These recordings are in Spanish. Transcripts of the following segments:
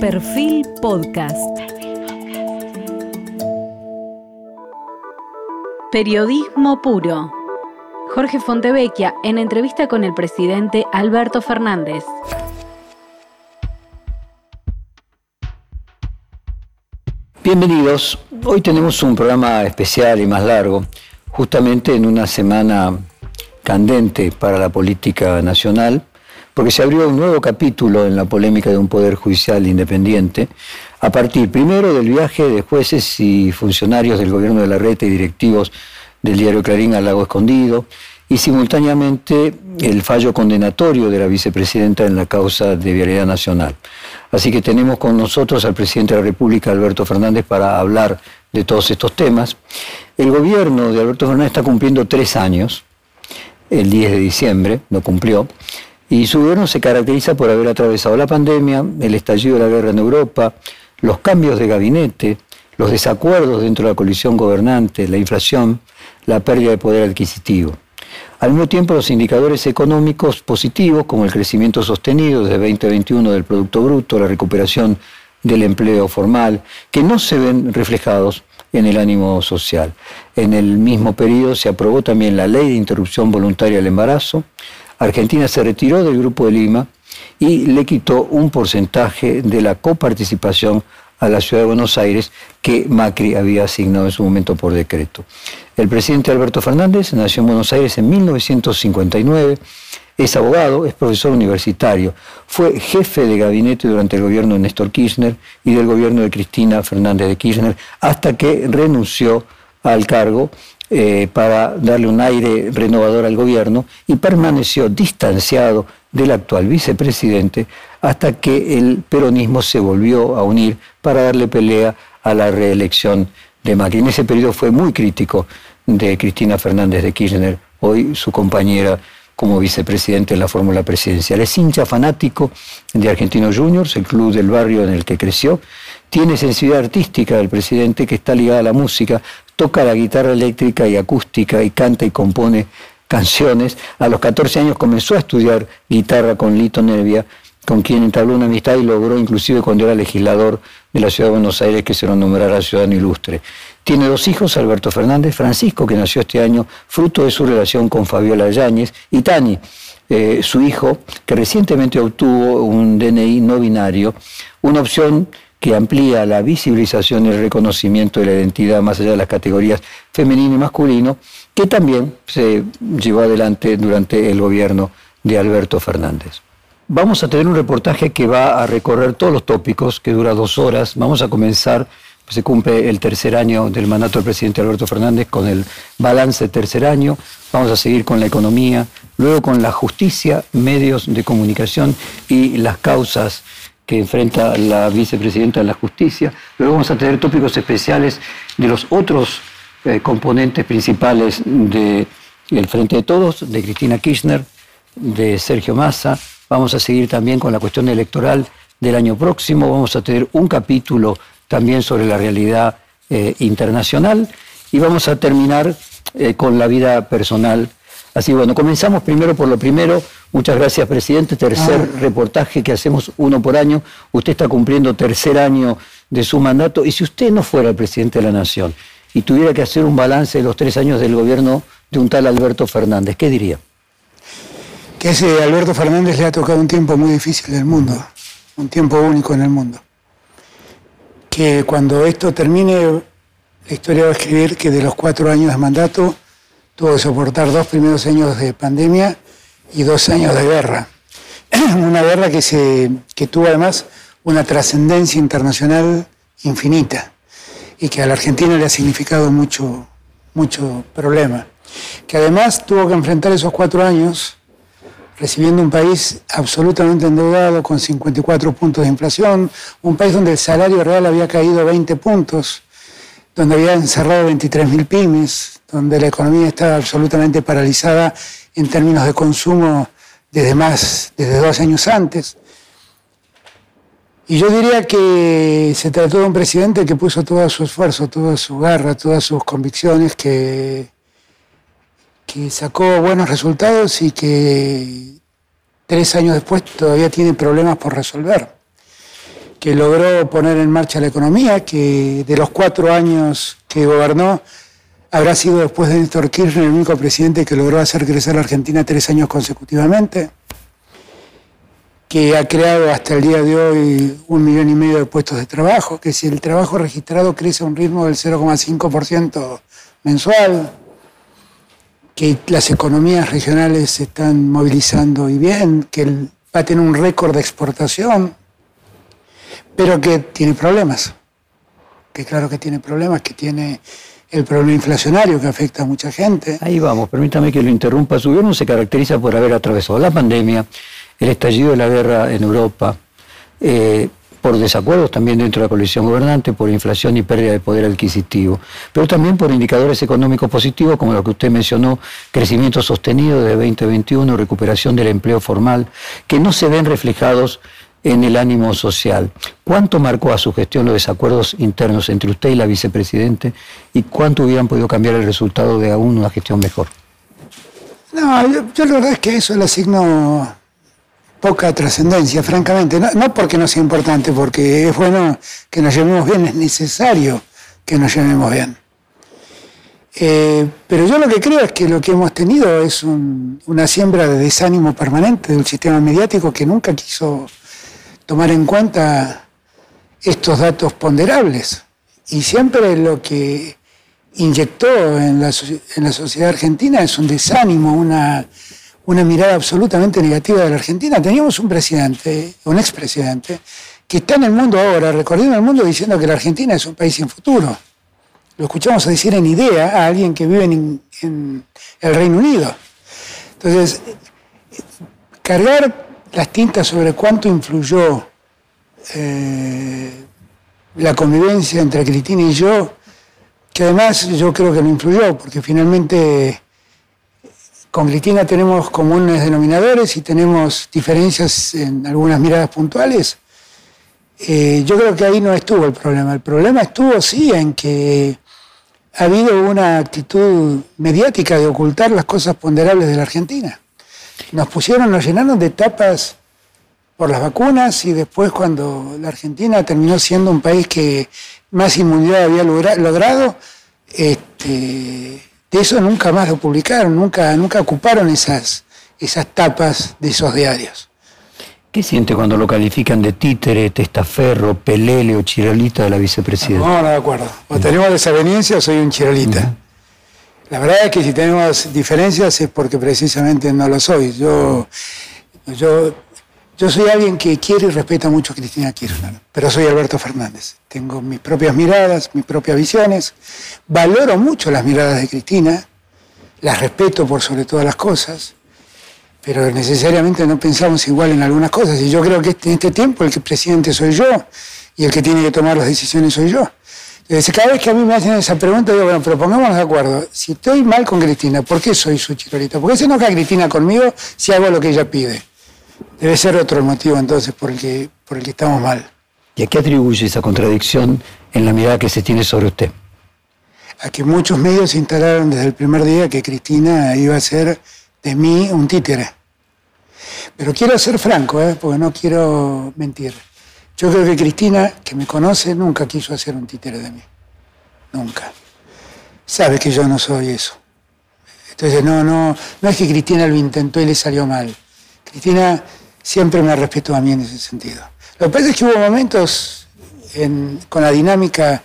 Perfil Podcast. Periodismo puro. Jorge Fontevecchia en entrevista con el presidente Alberto Fernández. Bienvenidos. Hoy tenemos un programa especial y más largo, justamente en una semana candente para la política nacional, porque se abrió un nuevo capítulo en la polémica de un poder judicial independiente, a partir primero del viaje de jueces y funcionarios del gobierno de la red y directivos del diario Clarín al lago escondido, y simultáneamente el fallo condenatorio de la vicepresidenta en la causa de Vialidad Nacional. Así que tenemos con nosotros al presidente de la República, Alberto Fernández, para hablar de todos estos temas. El gobierno de Alberto Fernández está cumpliendo tres años, el 10 de diciembre, no cumplió, y su gobierno se caracteriza por haber atravesado la pandemia, el estallido de la guerra en Europa, los cambios de gabinete, los desacuerdos dentro de la coalición gobernante, la inflación, la pérdida de poder adquisitivo. Al mismo tiempo, los indicadores económicos positivos, como el crecimiento sostenido desde 2021 del Producto Bruto, la recuperación del empleo formal, que no se ven reflejados en el ánimo social. En el mismo periodo se aprobó también la ley de interrupción voluntaria del embarazo. Argentina se retiró del Grupo de Lima y le quitó un porcentaje de la coparticipación a la ciudad de Buenos Aires que Macri había asignado en su momento por decreto. El presidente Alberto Fernández nació en Buenos Aires en 1959, es abogado, es profesor universitario, fue jefe de gabinete durante el gobierno de Néstor Kirchner y del gobierno de Cristina Fernández de Kirchner, hasta que renunció al cargo eh, para darle un aire renovador al gobierno y permaneció distanciado del actual vicepresidente hasta que el peronismo se volvió a unir para darle pelea a la reelección de Macri. En ese periodo fue muy crítico de Cristina Fernández de Kirchner, hoy su compañera como vicepresidente en la fórmula presidencial. Es hincha fanático de Argentinos Juniors, el club del barrio en el que creció. Tiene sensibilidad artística del presidente que está ligada a la música, toca la guitarra eléctrica y acústica y canta y compone canciones. A los 14 años comenzó a estudiar guitarra con Lito Nevia, con quien entabló una amistad y logró inclusive cuando era legislador de la ciudad de Buenos Aires que se lo nombrara ciudadano ilustre. Tiene dos hijos, Alberto Fernández, Francisco, que nació este año fruto de su relación con Fabiola Yáñez, y Tani, eh, su hijo, que recientemente obtuvo un DNI no binario, una opción que amplía la visibilización y el reconocimiento de la identidad más allá de las categorías femenino y masculino, que también se llevó adelante durante el gobierno de Alberto Fernández. Vamos a tener un reportaje que va a recorrer todos los tópicos, que dura dos horas. Vamos a comenzar, se cumple el tercer año del mandato del presidente Alberto Fernández con el balance tercer año. Vamos a seguir con la economía, luego con la justicia, medios de comunicación y las causas que enfrenta la vicepresidenta de la justicia. Luego vamos a tener tópicos especiales de los otros eh, componentes principales del Frente de Todos, de Cristina Kirchner, de Sergio Massa. Vamos a seguir también con la cuestión electoral del año próximo. Vamos a tener un capítulo también sobre la realidad eh, internacional y vamos a terminar eh, con la vida personal. Así bueno, comenzamos primero por lo primero. Muchas gracias, presidente. Tercer ah. reportaje que hacemos uno por año. Usted está cumpliendo tercer año de su mandato. Y si usted no fuera el presidente de la Nación y tuviera que hacer un balance de los tres años del gobierno de un tal Alberto Fernández, ¿qué diría? Que ese Alberto Fernández le ha tocado un tiempo muy difícil en el mundo, un tiempo único en el mundo. Que cuando esto termine, la historia va a escribir que de los cuatro años de mandato tuvo que soportar dos primeros años de pandemia y dos años de guerra. Una guerra que, tuvo además una trascendencia internacional infinita y que a la Argentina le ha significado mucho, mucho problema. Que además tuvo que enfrentar esos cuatro años recibiendo un país absolutamente endeudado con 54 puntos de inflación, un país donde el salario real había caído 20 puntos, donde había encerrado 23.000 pymes, donde la economía estaba absolutamente paralizada en términos de consumo desde más, desde dos años antes. Y yo diría que se trató de un presidente que puso todo su esfuerzo, toda su garra, todas sus convicciones, que, que sacó buenos resultados y que tres años después todavía tiene problemas por resolver. que logró poner en marcha la economía, que de los cuatro años que gobernó, habrá sido después de Néstor Kirchner el único presidente que logró hacer crecer a Argentina tres años consecutivamente, que ha creado hasta el día de hoy un millón y medio de puestos de trabajo, que si el trabajo registrado crece a un ritmo del 0,5% mensual, que las economías regionales se están movilizando y bien, que va a tener un récord de exportación, pero que tiene problemas, que claro que tiene problemas, que tiene el problema inflacionario que afecta a mucha gente. Ahí vamos, permítame que lo interrumpa. Su gobierno se caracteriza por haber atravesado la pandemia, el estallido de la guerra en Europa, eh, por desacuerdos también dentro de la coalición gobernante, por inflación y pérdida de poder adquisitivo, pero también por indicadores económicos positivos como lo que usted mencionó, crecimiento sostenido de 2021, recuperación del empleo formal, que no se ven reflejados en el ánimo social. ¿Cuánto marcó a su gestión los desacuerdos internos entre usted y la vicepresidente y cuánto hubieran podido cambiar el resultado de aún una gestión mejor? No, yo, la verdad es que eso le asigno poca trascendencia, francamente. No, porque no sea importante, porque es bueno que nos llevemos bien, es necesario que nos llevemos bien. Eh, pero yo lo que creo es que lo que hemos tenido es una siembra de desánimo permanente del sistema mediático que nunca quiso tomar en cuenta estos datos ponderables. Y siempre lo que inyectó en la, en la sociedad argentina es un desánimo, una, una mirada absolutamente negativa de la Argentina. Teníamos un presidente, un expresidente, que está en el mundo ahora, recorriendo el mundo diciendo que la Argentina es un país sin futuro. Lo escuchamos decir en idea a alguien que vive en, en el Reino Unido. Entonces, cargar las tintas sobre cuánto influyó eh, la convivencia entre Cristina y yo, que además yo creo que no influyó, porque finalmente con Cristina tenemos comunes denominadores y tenemos diferencias en algunas miradas puntuales. Eh, yo creo que ahí no estuvo el problema. El problema estuvo sí en que ha habido una actitud mediática de ocultar las cosas ponderables de la Argentina nos pusieron, nos llenaron de tapas por las vacunas y después cuando la Argentina terminó siendo un país que más inmunidad había logrado, este, de eso nunca más lo publicaron, nunca, nunca ocuparon esas, esas tapas de esos diarios. ¿Qué siente cuando lo califican de títere, testaferro, pelele o chirolita de la vicepresidenta? No, no, de acuerdo. O tenemos desaveniencia o soy un chirolita. La verdad es que si tenemos diferencias es porque precisamente no lo soy. Yo, yo, yo soy alguien que quiere y respeta mucho a Cristina Kirchner, pero soy Alberto Fernández. Tengo mis propias miradas, mis propias visiones. Valoro mucho las miradas de Cristina, las respeto por sobre todas las cosas, pero necesariamente no pensamos igual en algunas cosas. Y yo creo que en este tiempo el que presidente soy yo y el que tiene que tomar las decisiones soy yo. Cada vez que a mí me hacen esa pregunta, digo, bueno, pero pongámonos de acuerdo. Si estoy mal con Cristina, ¿por qué soy su chirolita? ¿Por qué se enoja Cristina conmigo si hago lo que ella pide? Debe ser otro el motivo entonces por el que, por el que estamos mal. ¿Y a qué atribuye esa contradicción en la mirada que se tiene sobre usted? A que muchos medios instalaron desde el primer día que Cristina iba a ser de mí un títere. Pero quiero ser franco, ¿eh? porque no quiero mentir. Yo creo que Cristina, que me conoce, nunca quiso hacer un títere de mí. Nunca. Sabe que yo no soy eso. Entonces, no, no, no es que Cristina lo intentó y le salió mal. Cristina siempre me respetó a mí en ese sentido. Lo que pasa es que hubo momentos con la dinámica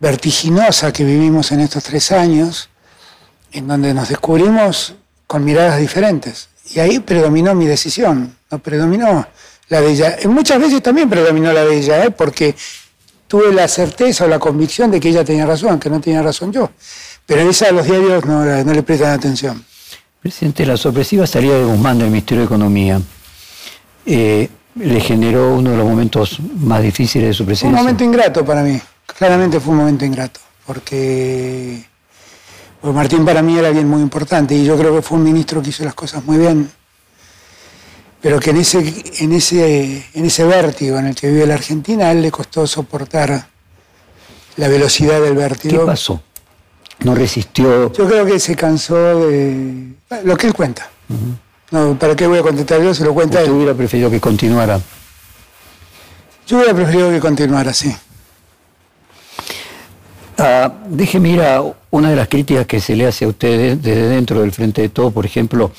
vertiginosa que vivimos en estos tres años, en donde nos descubrimos con miradas diferentes. Y ahí predominó mi decisión, no predominó la de ella. Muchas veces también predominó la de ella, ¿eh? porque tuve la certeza o la convicción de que ella tenía razón, que no tenía razón yo. Pero esa a los diarios no, no le prestan atención. Presidente, la sorpresiva salida de Guzmán del Ministerio de Economía eh, le generó uno de los momentos más difíciles de su presidencia. un momento ingrato para mí, claramente fue un momento ingrato, porque, porque Martín para mí era alguien muy importante y yo creo que fue un ministro que hizo las cosas muy bien pero que en ese, en ese, en ese vértigo en el que vive la Argentina, a él le costó soportar la velocidad del vértigo. ¿Qué pasó? ¿No resistió? Yo creo que se cansó de lo que él cuenta. no, ¿Para qué voy a contestar yo? Se lo cuenta ¿Usted él. hubiera preferido que continuara? Yo hubiera preferido que continuara así. Ah, déjeme ir a una de las críticas que se le hace a ustedes desde dentro del Frente de Todo, por ejemplo,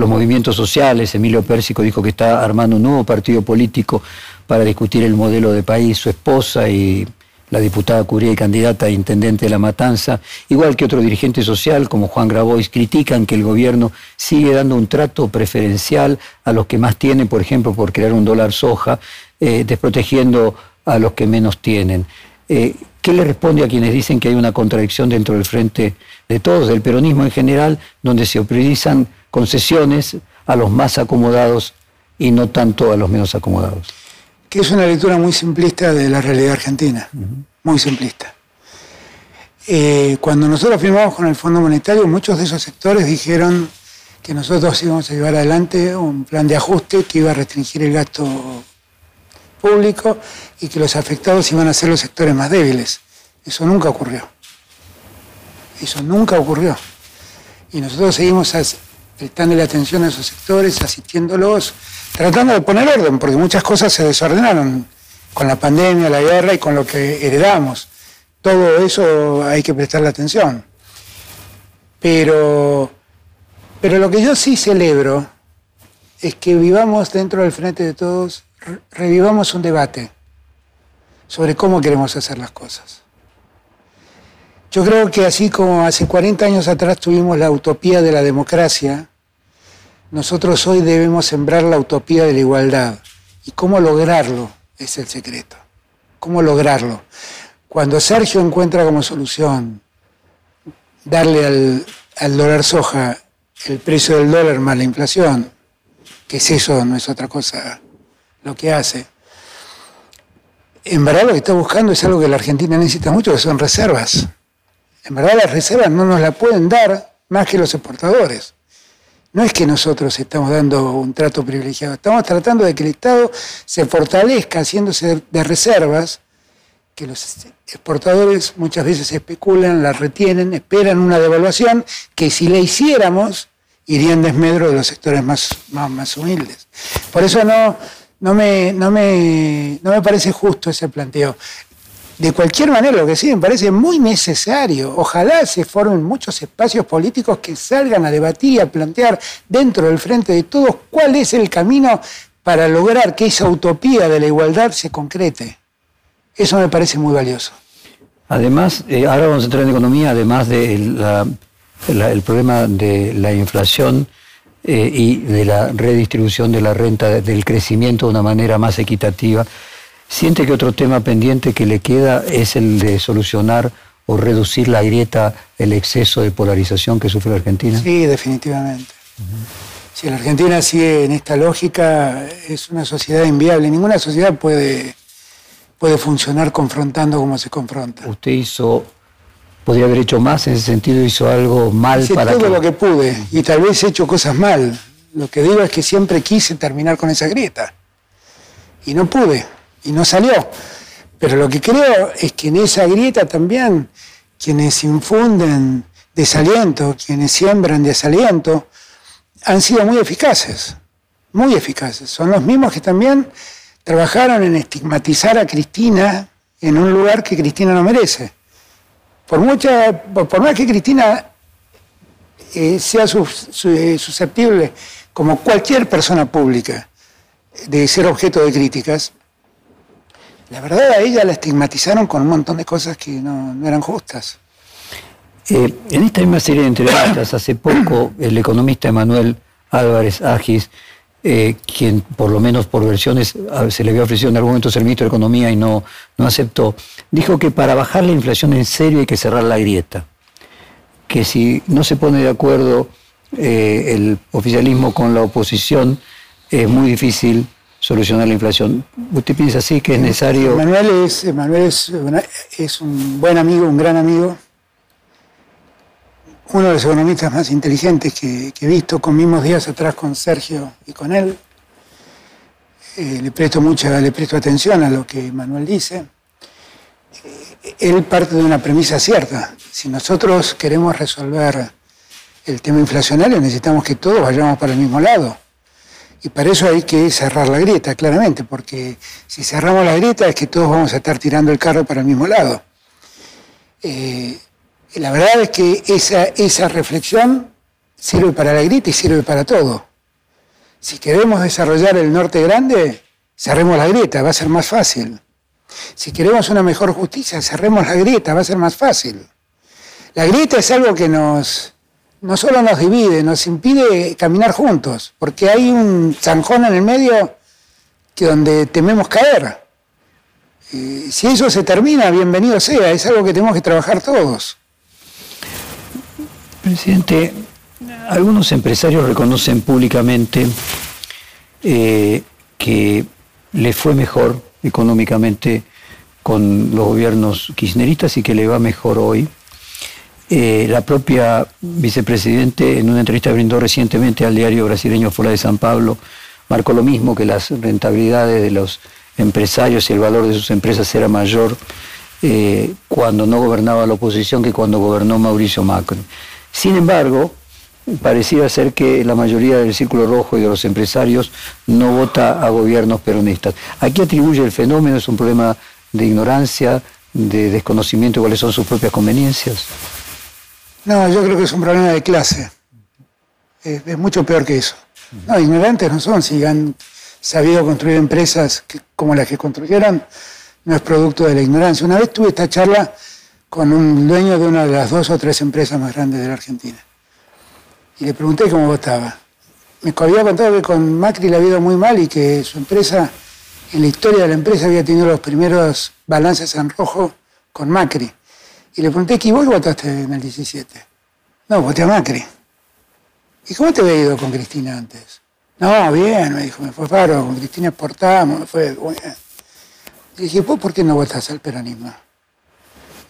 los movimientos sociales. Emilio Pérsico dijo que está armando un nuevo partido político para discutir el modelo de país. Su esposa y la diputada Curía y candidata a intendente de La Matanza, igual que otro dirigente social como Juan Grabois, critican que el gobierno sigue dando un trato preferencial a los que más tienen, por ejemplo, por crear un dólar soja, eh, desprotegiendo a los que menos tienen. Eh, ¿Qué le responde a quienes dicen que hay una contradicción dentro del frente de todos, del peronismo en general, donde se priorizan concesiones a los más acomodados y no tanto a los menos acomodados? Que es una lectura muy simplista de la realidad argentina, muy simplista. Eh, cuando nosotros firmamos con el Fondo Monetario, muchos de esos sectores dijeron que nosotros íbamos a llevar adelante un plan de ajuste que iba a restringir el gasto público y que los afectados iban a ser los sectores más débiles. Eso nunca ocurrió. Eso nunca ocurrió. Y nosotros seguimos prestando la atención a esos sectores, asistiéndolos, tratando de poner orden, porque muchas cosas se desordenaron con la pandemia, la guerra y con lo que heredamos. Todo eso hay que prestarle atención. Pero, pero lo que yo sí celebro es que vivamos dentro del frente de todos revivamos un debate sobre cómo queremos hacer las cosas. Yo creo que así como hace 40 años atrás tuvimos la utopía de la democracia, nosotros hoy debemos sembrar la utopía de la igualdad. ¿Y cómo lograrlo? Es el secreto. ¿Cómo lograrlo? Cuando Sergio encuentra como solución darle al, dólar soja el precio del dólar más la inflación, que es eso, no es otra cosa lo que hace. En verdad lo que está buscando es algo que la Argentina necesita mucho, que son reservas. En verdad las reservas no nos las pueden dar más que los exportadores. No es que nosotros estamos dando un trato privilegiado, estamos tratando de que el Estado se fortalezca haciéndose de reservas, que los exportadores muchas veces especulan, las retienen, esperan una devaluación, que si la hiciéramos iría en desmedro de los sectores más, más, más humildes. Por eso no, no me, no me, no me parece justo ese planteo. De cualquier manera, lo que sí me parece muy necesario. Ojalá se formen muchos espacios políticos que salgan a debatir y a plantear dentro del frente de todos cuál es el camino para lograr que esa utopía de la igualdad se concrete. Eso me parece muy valioso. Además, eh, ahora vamos a entrar en economía, además del el problema de la inflación, eh, y de la redistribución de la renta, del crecimiento de una manera más equitativa. ¿Siente que otro tema pendiente que le queda es el de solucionar o reducir la grieta, el exceso de polarización que sufre la Argentina? Sí, definitivamente. Si la Argentina sigue en esta lógica, es una sociedad inviable. Ninguna sociedad puede, puede funcionar confrontando como se confronta. Usted hizo podría haber hecho más en ese sentido, hizo algo mal Hice para todo lo que pude y tal vez he hecho cosas mal. Lo que digo es que siempre quise terminar con esa grieta y no pude y no salió. Pero lo que creo es que en esa grieta también quienes infunden desaliento, quienes siembran desaliento, han sido muy eficaces, muy eficaces. Son los mismos que también trabajaron en estigmatizar a Cristina en un lugar que Cristina no merece. Por, mucha, por más que Cristina eh, sea eh, susceptible, como cualquier persona pública, de ser objeto de críticas, la verdad a ella la estigmatizaron con un montón de cosas que no, eran justas. Eh, en esta misma serie de entrevistas, hace poco, el economista Emanuel Álvarez Agis, quien por lo menos por versiones se le había ofrecido en algún momento ser ministro de Economía y no, no aceptó, dijo que para bajar la inflación en serio hay que cerrar la grieta, que si no se pone de acuerdo eh, el oficialismo con la oposición, es muy difícil solucionar la inflación. ¿Usted piensa así que es necesario? Manuel es, es, es un buen amigo, un gran amigo, uno de los economistas más inteligentes que, he visto, comimos días atrás con Sergio y con él. Eh, le, presto mucha, le presto atención a lo que Manuel dice él parte de una premisa cierta. Si nosotros queremos resolver el tema inflacionario, necesitamos que todos vayamos para el mismo lado. Y para eso hay que cerrar la grieta, claramente, porque si cerramos la grieta es que todos vamos a estar tirando el carro para el mismo lado. Eh, la verdad es que esa, esa reflexión sirve para la grieta y sirve para todo. Si queremos desarrollar el norte grande, cerremos la grieta, va a ser más fácil. Si queremos una mejor justicia, cerremos la grieta, va a ser más fácil. La grieta es algo que nos, no solo nos divide, nos impide caminar juntos, porque hay un zanjón en el medio que donde tememos caer. si eso se termina, bienvenido sea, es algo que tenemos que trabajar todos. Presidente, algunos empresarios reconocen públicamente eh, que le fue mejor económicamente con los gobiernos kirchneristas y que le va mejor hoy. Eh, la propia vicepresidente en una entrevista brindó recientemente al diario brasileño Fuera de San Pablo, marcó lo mismo que las rentabilidades de los empresarios y el valor de sus empresas era mayor eh, cuando no gobernaba la oposición que cuando gobernó Mauricio Macri. Sin embargo, pareciera ser que la mayoría del Círculo Rojo y de los empresarios no vota a gobiernos peronistas. ¿A qué atribuye el fenómeno? ¿Es un problema de ignorancia, de desconocimiento de cuáles son sus propias conveniencias? No, yo creo que es un problema de clase. Es, mucho peor que eso. No, ignorantes no son. Si han sabido construir empresas como las que construyeron, no es producto de la ignorancia. Una vez tuve esta charla con un dueño de una de las dos o tres empresas más grandes de la Argentina. Y le pregunté cómo estaba. Me había contado que con Macri le había ido muy mal y que su empresa, en la historia de la empresa, había tenido los primeros balances en rojo con Macri. Y le pregunté, ¿y vos votaste en el 17? No, voté a Macri. ¿Y cómo te había ido con Cristina antes? No, bien, me dijo, me fue paro, con Cristina exportamos, me fue bien. Dije, ¿vos por qué no votás al peronismo?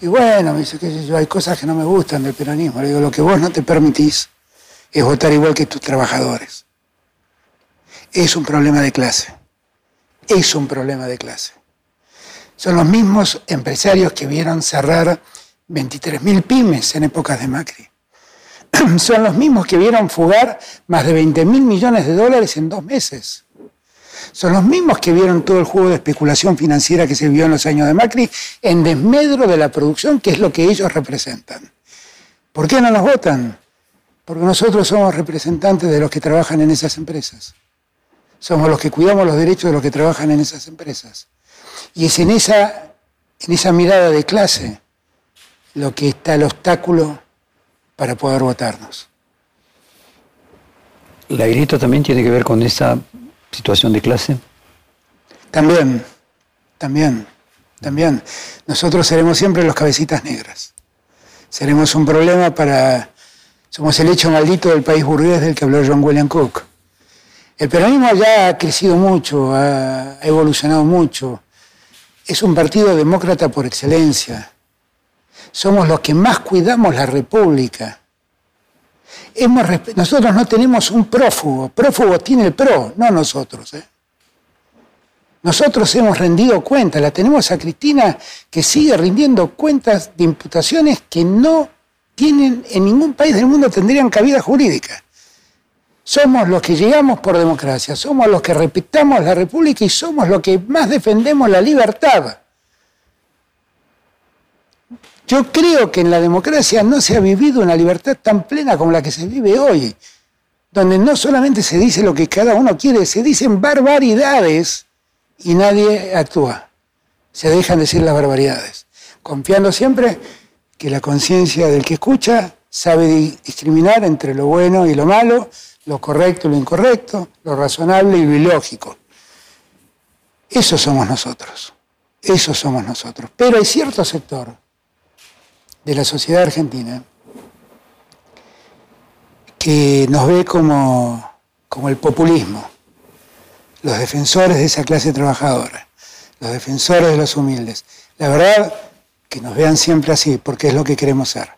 Y bueno, me dice, que yo, hay cosas que no me gustan del peronismo. Le digo, lo que vos no te permitís es votar igual que tus trabajadores. Es un problema de clase. Es un problema de clase. Son los mismos empresarios que vieron cerrar 23.000 pymes en épocas de Macri. Son los mismos que vieron fugar más de 20.000 millones de dólares en dos meses. Son los mismos que vieron todo el juego de especulación financiera que se vio en los años de Macri en desmedro de la producción, que es lo que ellos representan. ¿Por qué no nos votan? Porque nosotros somos representantes de los que trabajan en esas empresas. Somos los que cuidamos los derechos de los que trabajan en esas empresas. Y es en esa, en esa mirada de clase lo que está el obstáculo para poder votarnos. ¿La grita también tiene que ver con esa situación de clase? También, también, también. Nosotros seremos siempre los cabecitas negras. Seremos un problema para... Somos el hecho maldito del país burgués del que habló John William Cook. El peronismo ya ha crecido mucho, ha evolucionado mucho. Es un partido demócrata por excelencia. Somos los que más cuidamos la república nosotros no tenemos un prófugo, prófugo tiene el pro, no nosotros. ¿eh? Nosotros hemos rendido cuentas, la tenemos a Cristina que sigue rindiendo cuentas de imputaciones que no tienen en ningún país del mundo tendrían cabida jurídica. Somos los que llegamos por democracia, somos los que respetamos la República y somos los que más defendemos la libertad. Yo creo que en la democracia no se ha vivido una libertad tan plena como la que se vive hoy, donde no solamente se dice lo que cada uno quiere, se dicen barbaridades y nadie actúa. Se dejan decir las barbaridades, confiando siempre que la conciencia del que escucha sabe discriminar entre lo bueno y lo malo, lo correcto y lo incorrecto, lo razonable y lo ilógico. Eso somos nosotros, eso somos nosotros. Pero hay cierto sector de la sociedad argentina que nos ve como, como el populismo, los defensores de esa clase trabajadora, los defensores de los humildes. La verdad, que nos vean siempre así, porque es lo que queremos ser.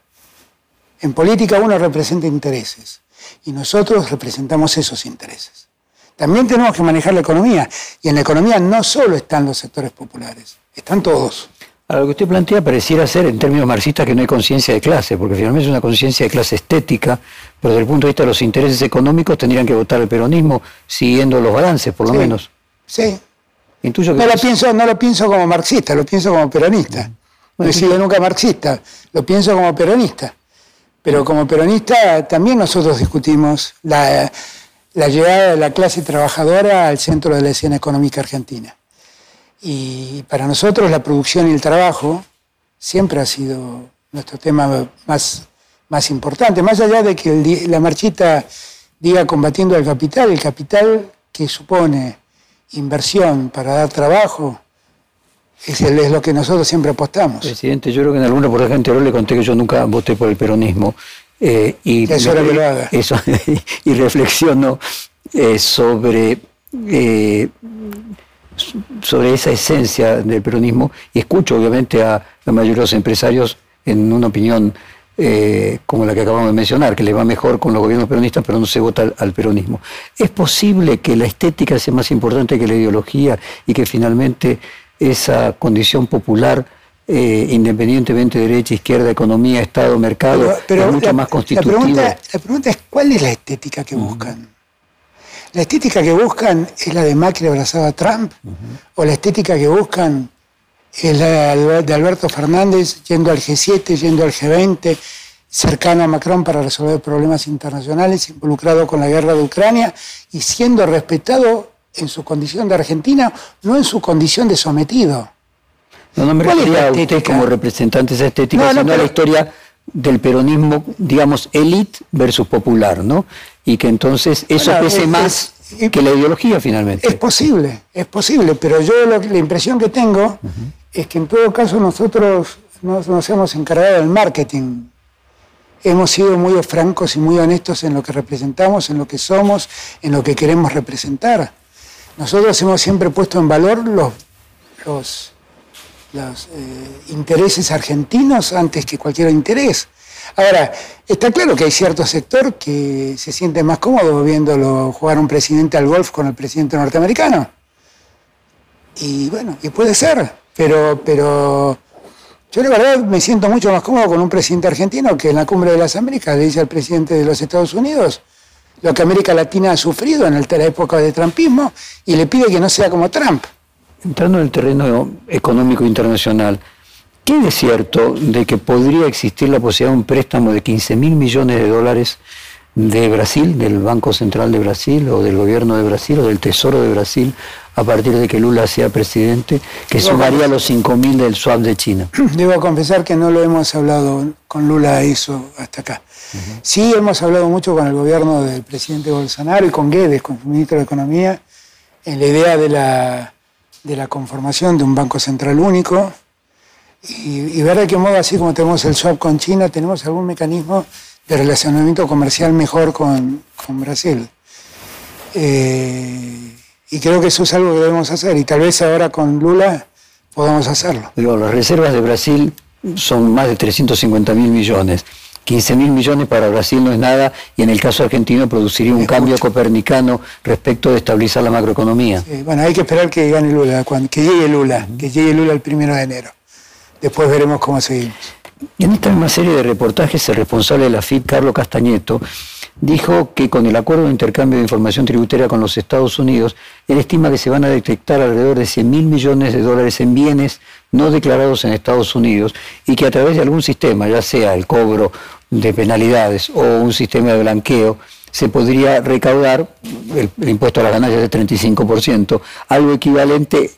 En política uno representa intereses y nosotros representamos esos intereses. También tenemos que manejar la economía y en la economía no solo están los sectores populares, están todos. A lo que usted plantea pareciera ser, en términos marxistas, que no hay conciencia de clase, porque finalmente es una conciencia de clase estética, pero desde el punto de vista de los intereses económicos tendrían que votar el peronismo siguiendo los balances, por lo menos. Sí. no, lo pienso, no lo pienso como marxista, lo pienso como peronista. No he sido nunca marxista, lo pienso como peronista. Pero como peronista también nosotros discutimos la, la llegada de la clase trabajadora al centro de la escena económica argentina. Y para nosotros la producción y el trabajo siempre ha sido nuestro tema más, más importante, más allá de que la marchita diga combatiendo al capital, el capital que supone inversión para dar trabajo es, es lo que nosotros siempre apostamos. Presidente, yo creo que en alguna por anterior le conté que yo nunca voté por el peronismo. Eh, y, eso era que lo haga. Eso, y reflexiono eh, sobre eh, sobre esa esencia del peronismo y escucho obviamente a la mayoría de los empresarios en una opinión eh, como la que acabamos de mencionar, que le va mejor con los gobiernos peronistas, pero no se vota al, peronismo. ¿Es posible que la estética sea más importante que la ideología y que finalmente esa condición popular, eh, independientemente de derecha, izquierda, economía, Estado, mercado, pero, es mucho más constitutiva? La pregunta, la pregunta, es, ¿cuál es la estética que buscan? La estética que buscan es la de Macri abrazado a Trump, o la estética que buscan es la de Alberto Fernández yendo al G7, yendo al G20, cercano a Macron para resolver problemas internacionales, involucrado con la guerra de Ucrania y siendo respetado en su condición de Argentina, no en su condición de sometido. No, no me refería a usted como representante de esa estética, sino a la historia del peronismo, digamos, élite versus popular, ¿no? Y que entonces eso pese más que la ideología finalmente. Es posible, es posible, pero yo la impresión que tengo es que en todo caso nosotros nos, hemos encargado del marketing. Hemos sido muy francos y muy honestos en lo que representamos, en lo que somos, en lo que queremos representar. Nosotros hemos siempre puesto en valor los, los los eh, intereses argentinos antes que cualquier interés. Ahora, está claro que hay cierto sector que se siente más cómodo viéndolo jugar un presidente al golf con el presidente norteamericano. Y bueno, y puede ser, pero, pero yo la verdad me siento mucho más cómodo con un presidente argentino que en la cumbre de las Américas le dice al presidente de los Estados Unidos lo que América Latina ha sufrido en la época de trumpismo y le pide que no sea como Trump. Entrando en el terreno económico internacional, ¿qué es cierto de que podría existir la posibilidad de un préstamo de 15 mil millones de dólares de Brasil, del Banco Central de Brasil o del Gobierno de Brasil o del Tesoro de Brasil a partir de que Lula sea presidente, que sumaría los 5 mil del swap de China? Debo confesar que no lo hemos hablado con Lula eso hasta acá. Sí hemos hablado mucho con el gobierno del presidente Bolsonaro y con Guedes, con su ministro de Economía, en la idea de la de la conformación de un Banco Central único y, ver de qué modo, así como tenemos el swap con China, tenemos algún mecanismo de relacionamiento comercial mejor con, Brasil. Eh, y creo que eso es algo que debemos hacer y tal vez ahora con Lula podamos hacerlo. Digo, las reservas de Brasil son más de 350 mil millones. 15 mil millones para Brasil no es nada y en el caso argentino produciría un cambio copernicano respecto de estabilizar la macroeconomía. bueno, hay que esperar que gane Lula, que llegue Lula, que llegue Lula el primero de enero. Después veremos cómo seguimos. En esta misma serie de reportajes, el responsable de la FIP, Carlos Castañeto, dijo que con el acuerdo de intercambio de información tributaria con los Estados Unidos, él estima que se van a detectar alrededor de 100 mil millones de dólares en bienes no declarados en Estados Unidos y que a través de algún sistema, ya sea el cobro de penalidades o un sistema de blanqueo, se podría recaudar el, impuesto a las ganancias del 35%, algo equivalente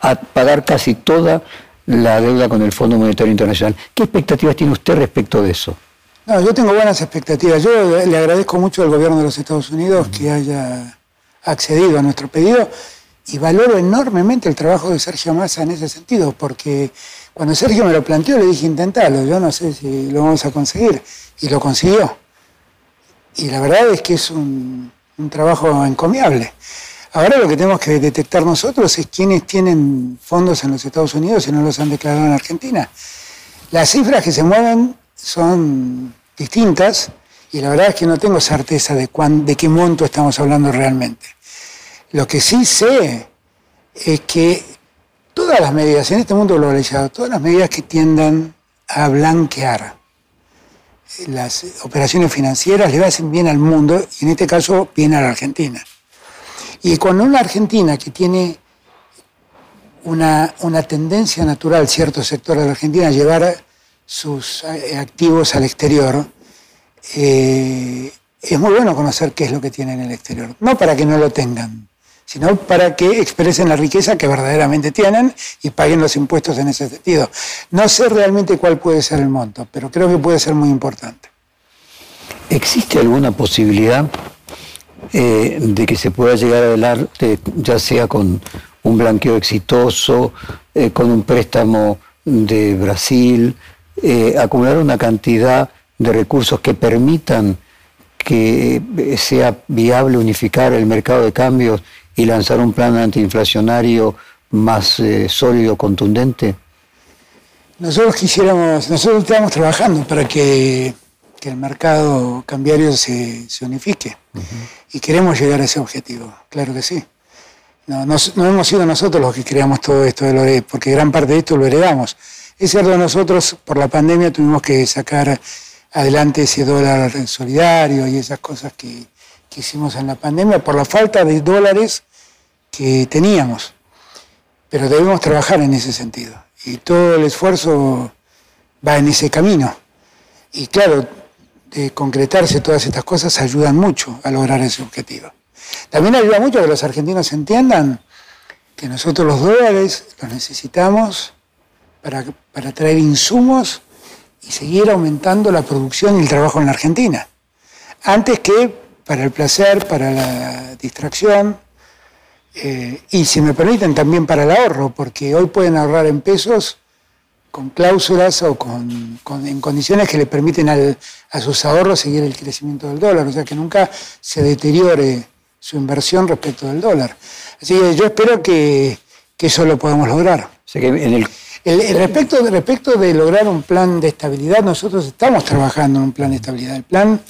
a pagar casi toda la deuda con el Fondo Monetario Internacional. ¿Qué expectativas tiene usted respecto de eso? No, yo tengo buenas expectativas. Yo le agradezco mucho al gobierno de los Estados Unidos que haya accedido a nuestro pedido y valoro enormemente el trabajo de Sergio Massa en ese sentido, porque cuando Sergio me lo planteó le dije, intentalo, yo no sé si lo vamos a conseguir, y lo consiguió. Y la verdad es que es un, trabajo encomiable. Ahora lo que tenemos que detectar nosotros es quiénes tienen fondos en los Estados Unidos y no los han declarado en Argentina. Las cifras que se mueven son distintas y la verdad es que no tengo certeza de, de qué monto estamos hablando realmente. Lo que sí sé es que todas las medidas, en este mundo globalizado, todas las medidas que tiendan a blanquear las operaciones financieras le hacen bien al mundo y en este caso bien a la Argentina. Y cuando una Argentina que tiene una, una tendencia natural, cierto sector de la Argentina, a llevar sus eh, activos al exterior, eh, es muy bueno conocer qué es lo que tienen en el exterior. No para que no lo tengan, sino para que expresen la riqueza que verdaderamente tienen y paguen los impuestos en ese sentido. No sé realmente cuál puede ser el monto, pero creo que puede ser muy importante. ¿Existe alguna posibilidad eh, de que se pueda llegar adelante, ya sea con un blanqueo exitoso, eh, con un préstamo de Brasil, eh, acumular una cantidad de recursos que permitan que sea viable unificar el mercado de cambios y lanzar un plan antiinflacionario más sólido, contundente? Nosotros quisiéramos, nosotros estamos trabajando para que que el mercado cambiario se, unifique. Y queremos llegar a ese objetivo, claro que sí. No, hemos sido nosotros los que creamos todo esto, de porque gran parte de esto lo heredamos. Es cierto, nosotros por la pandemia tuvimos que sacar adelante ese dólar solidario y esas cosas que, que hicimos en la pandemia por la falta de dólares que teníamos. Pero debemos trabajar en ese sentido. Y todo el esfuerzo va en ese camino. Y claro, de concretarse todas estas cosas ayudan mucho a lograr ese objetivo. También ayuda mucho que los argentinos entiendan que nosotros los dólares los necesitamos para, para traer insumos y seguir aumentando la producción y el trabajo en la Argentina. Antes que para el placer, para la distracción eh, y, si me permiten, también para el ahorro, porque hoy pueden ahorrar en pesos con cláusulas o con, en condiciones que le permiten a sus ahorros seguir el crecimiento del dólar, o sea que nunca se deteriore su inversión respecto del dólar. Así que yo espero que, eso lo podamos lograr. el... respecto, respecto de lograr un plan de estabilidad, nosotros estamos trabajando en un plan de estabilidad. El plan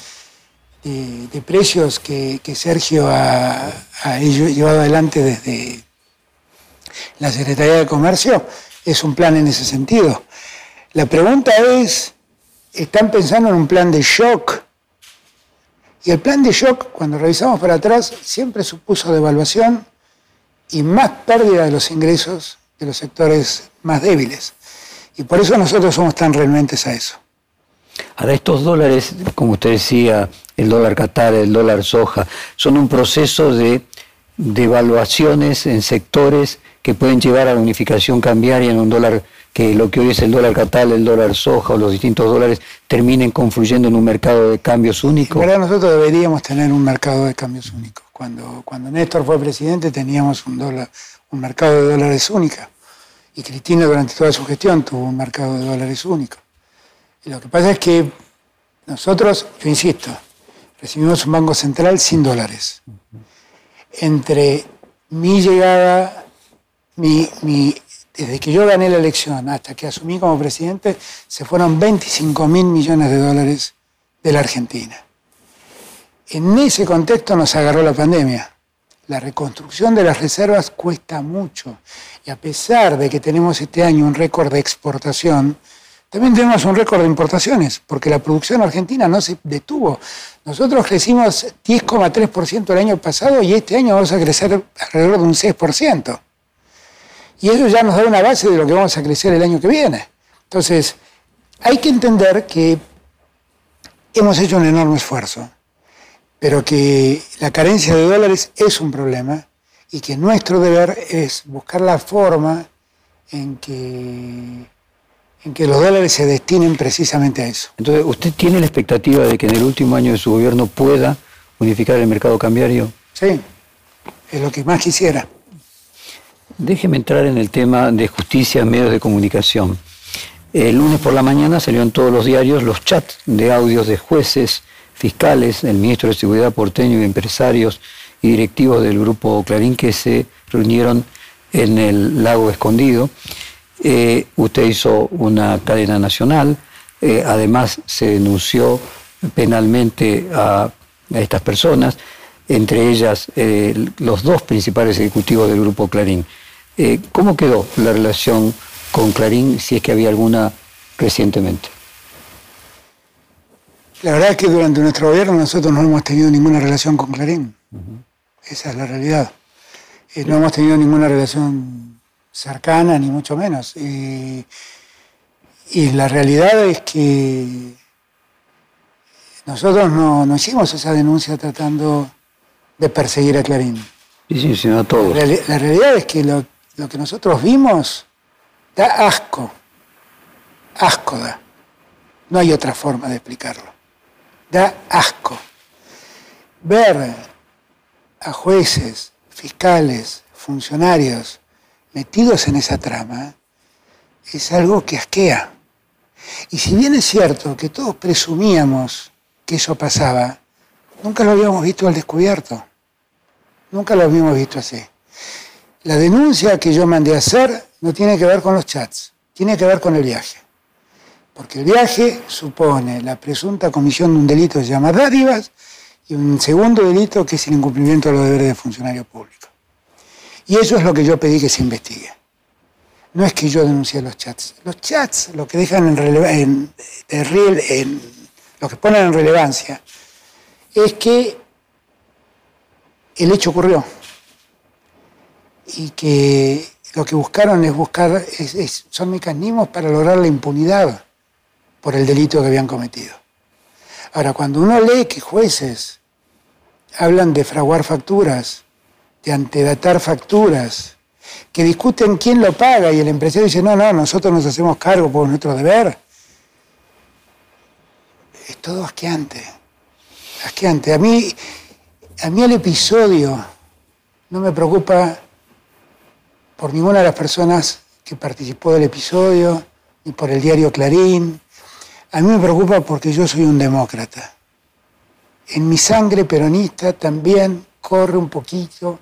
de, precios que, Sergio ha, ha llevado adelante desde la Secretaría de Comercio es un plan en ese sentido. La pregunta es, ¿están pensando en un plan de shock? Y el plan de shock, cuando revisamos para atrás, siempre supuso devaluación y más pérdida de los ingresos de los sectores más débiles. Y por eso nosotros somos tan realmente a eso. Ahora, estos dólares, como usted decía, el dólar Qatar, el dólar soja, son un proceso de devaluaciones en sectores que pueden llevar a la unificación cambiaria en un dólar que lo que hoy es el dólar catal, el dólar soja o los distintos dólares terminen confluyendo en un mercado de cambios único? En verdad nosotros deberíamos tener un mercado de cambios únicos. Cuando, cuando Néstor fue presidente teníamos un, dólar, un mercado de dólares única. Y Cristina durante toda su gestión tuvo un mercado de dólares único. Y lo que pasa es que nosotros, yo insisto, recibimos un banco central sin dólares. Entre mi llegada mi, desde que yo gané la elección hasta que asumí como presidente, se fueron 25 mil millones de dólares de la Argentina. En ese contexto nos agarró la pandemia. La reconstrucción de las reservas cuesta mucho. Y a pesar de que tenemos este año un récord de exportación, también tenemos un récord de importaciones, porque la producción argentina no se detuvo. Nosotros crecimos 10,3% el año pasado y este año vamos a crecer alrededor de un 6%. Y eso ya nos da una base de lo que vamos a crecer el año que viene. Entonces, hay que entender que hemos hecho un enorme esfuerzo, pero que la carencia de dólares es un problema y que nuestro deber es buscar la forma en que, en que los dólares se destinen precisamente a eso. Entonces, ¿usted tiene la expectativa de que en el último año de su gobierno pueda unificar el mercado cambiario? Sí, es lo que más quisiera. Déjeme entrar en el tema de justicia en medios de comunicación. El lunes por la mañana salió en todos los diarios los chats de audios de jueces, fiscales, el ministro de Seguridad porteño y empresarios y directivos del grupo Clarín que se reunieron en el lago escondido. Eh, usted hizo una cadena nacional, eh, además se denunció penalmente a, estas personas, entre ellas eh, los dos principales ejecutivos del grupo Clarín. Eh, ¿Cómo quedó la relación con Clarín, si es que había alguna recientemente? La verdad es que durante nuestro gobierno nosotros no hemos tenido ninguna relación con Clarín. Esa es la realidad. Eh, no hemos tenido ninguna relación cercana, ni mucho menos. Y, y la realidad es que nosotros no, no, hicimos esa denuncia tratando de perseguir a Clarín. Sí, sí, sino a todos. La, la, realidad es que lo, lo, que nosotros vimos da asco. Asco da. No hay otra forma de explicarlo. Da asco. Ver a jueces, fiscales, funcionarios metidos en esa trama es algo que asquea. Y si bien es cierto que todos presumíamos que eso pasaba, nunca lo habíamos visto al descubierto. Nunca lo habíamos visto así. La denuncia que yo mandé a hacer no tiene que ver con los chats, tiene que ver con el viaje. Porque el viaje supone la presunta comisión de un delito que se dádivas y un segundo delito que es el incumplimiento de los deberes de funcionario público. Y eso es lo que yo pedí que se investigue. No es que yo denuncie los chats. Los chats lo que dejan en, en, en lo que ponen en relevancia es que el hecho ocurrió y que lo que buscaron es buscar son mecanismos para lograr la impunidad por el delito que habían cometido. Ahora, cuando uno lee que jueces hablan de fraguar facturas, de antedatar facturas, que discuten quién lo paga y el empresario dice, no, no, nosotros nos hacemos cargo por nuestro deber. Es todo asqueante, asqueante. A mí, a mí el episodio no me preocupa por ninguna de las personas que participó del episodio, ni por el diario Clarín. A mí me preocupa porque yo soy un demócrata. En mi sangre peronista también corre un poquito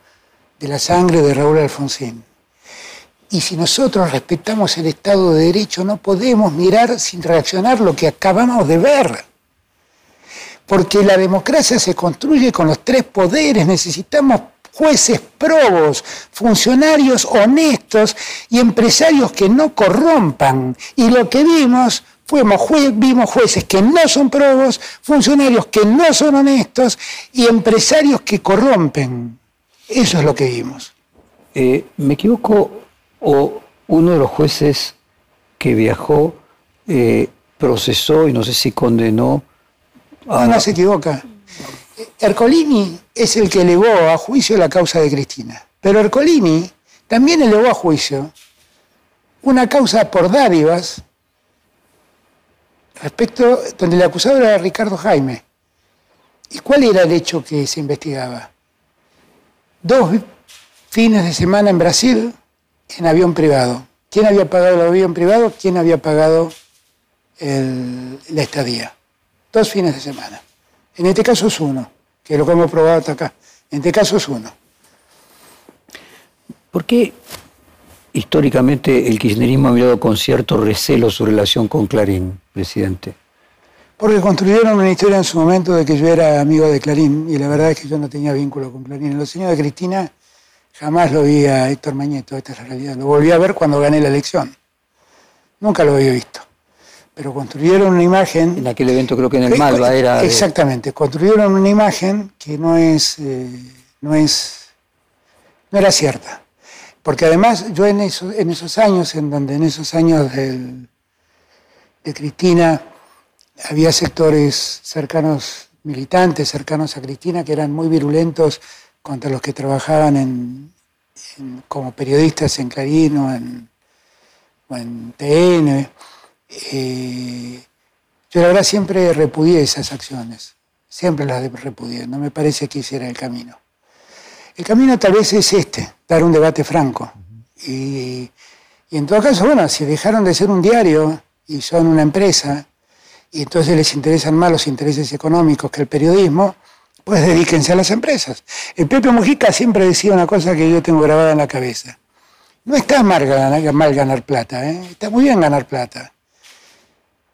de la sangre de Raúl Alfonsín. Y si nosotros respetamos el Estado de Derecho, no podemos mirar sin reaccionar lo que acabamos de ver. Porque la democracia se construye con los tres poderes. Necesitamos jueces probos, funcionarios honestos y empresarios que no corrompan. Y lo que vimos fuimos vimos jueces que no son probos, funcionarios que no son honestos y empresarios que corrompen. Eso es lo que vimos. Eh, ¿Me equivoco o uno de los jueces que viajó eh, procesó y no sé si condenó a... No, no se equivoca. Ercolini es el que elevó a juicio la causa de Cristina, pero Ercolini también elevó a juicio una causa por dádivas respecto donde el acusado era Ricardo Jaime. ¿Y cuál era el hecho que se investigaba? Dos fines de semana en Brasil en avión privado. ¿Quién había pagado el avión privado? ¿Quién había pagado la estadía? Dos fines de semana. En este caso es uno, que es lo que hemos probado hasta acá. En este caso es uno. ¿Por qué históricamente el kirchnerismo ha mirado con cierto recelo su relación con Clarín, presidente? Porque construyeron una historia en su momento de que yo era amigo de Clarín y la verdad es que yo no tenía vínculo con Clarín. En los años de Cristina jamás lo vi a Héctor Mañeto, esta es la realidad. Lo volví a ver cuando gané la elección. Nunca lo había visto. Pero construyeron una imagen... En aquel evento creo que en el Malva era... Exactamente, construyeron una imagen que no es, eh, no es, no era cierta. Porque además yo en, en esos años, en donde en esos años de Cristina había sectores cercanos, militantes cercanos a Cristina, que eran muy virulentos contra los que trabajaban como periodistas en Clarín o en, TN. Eh, yo la verdad siempre repudié esas acciones, siempre las repudié, no me parece que hiciera el camino. El camino tal vez es este, dar un debate franco. Y, en todo caso, bueno, si dejaron de ser un diario y son una empresa, y entonces les interesan más los intereses económicos que el periodismo, pues dedíquense a las empresas. El Pepe Mujica siempre decía una cosa que yo tengo grabada en la cabeza. No está mal ganar, mal ganar plata, ¿eh? está muy bien ganar plata.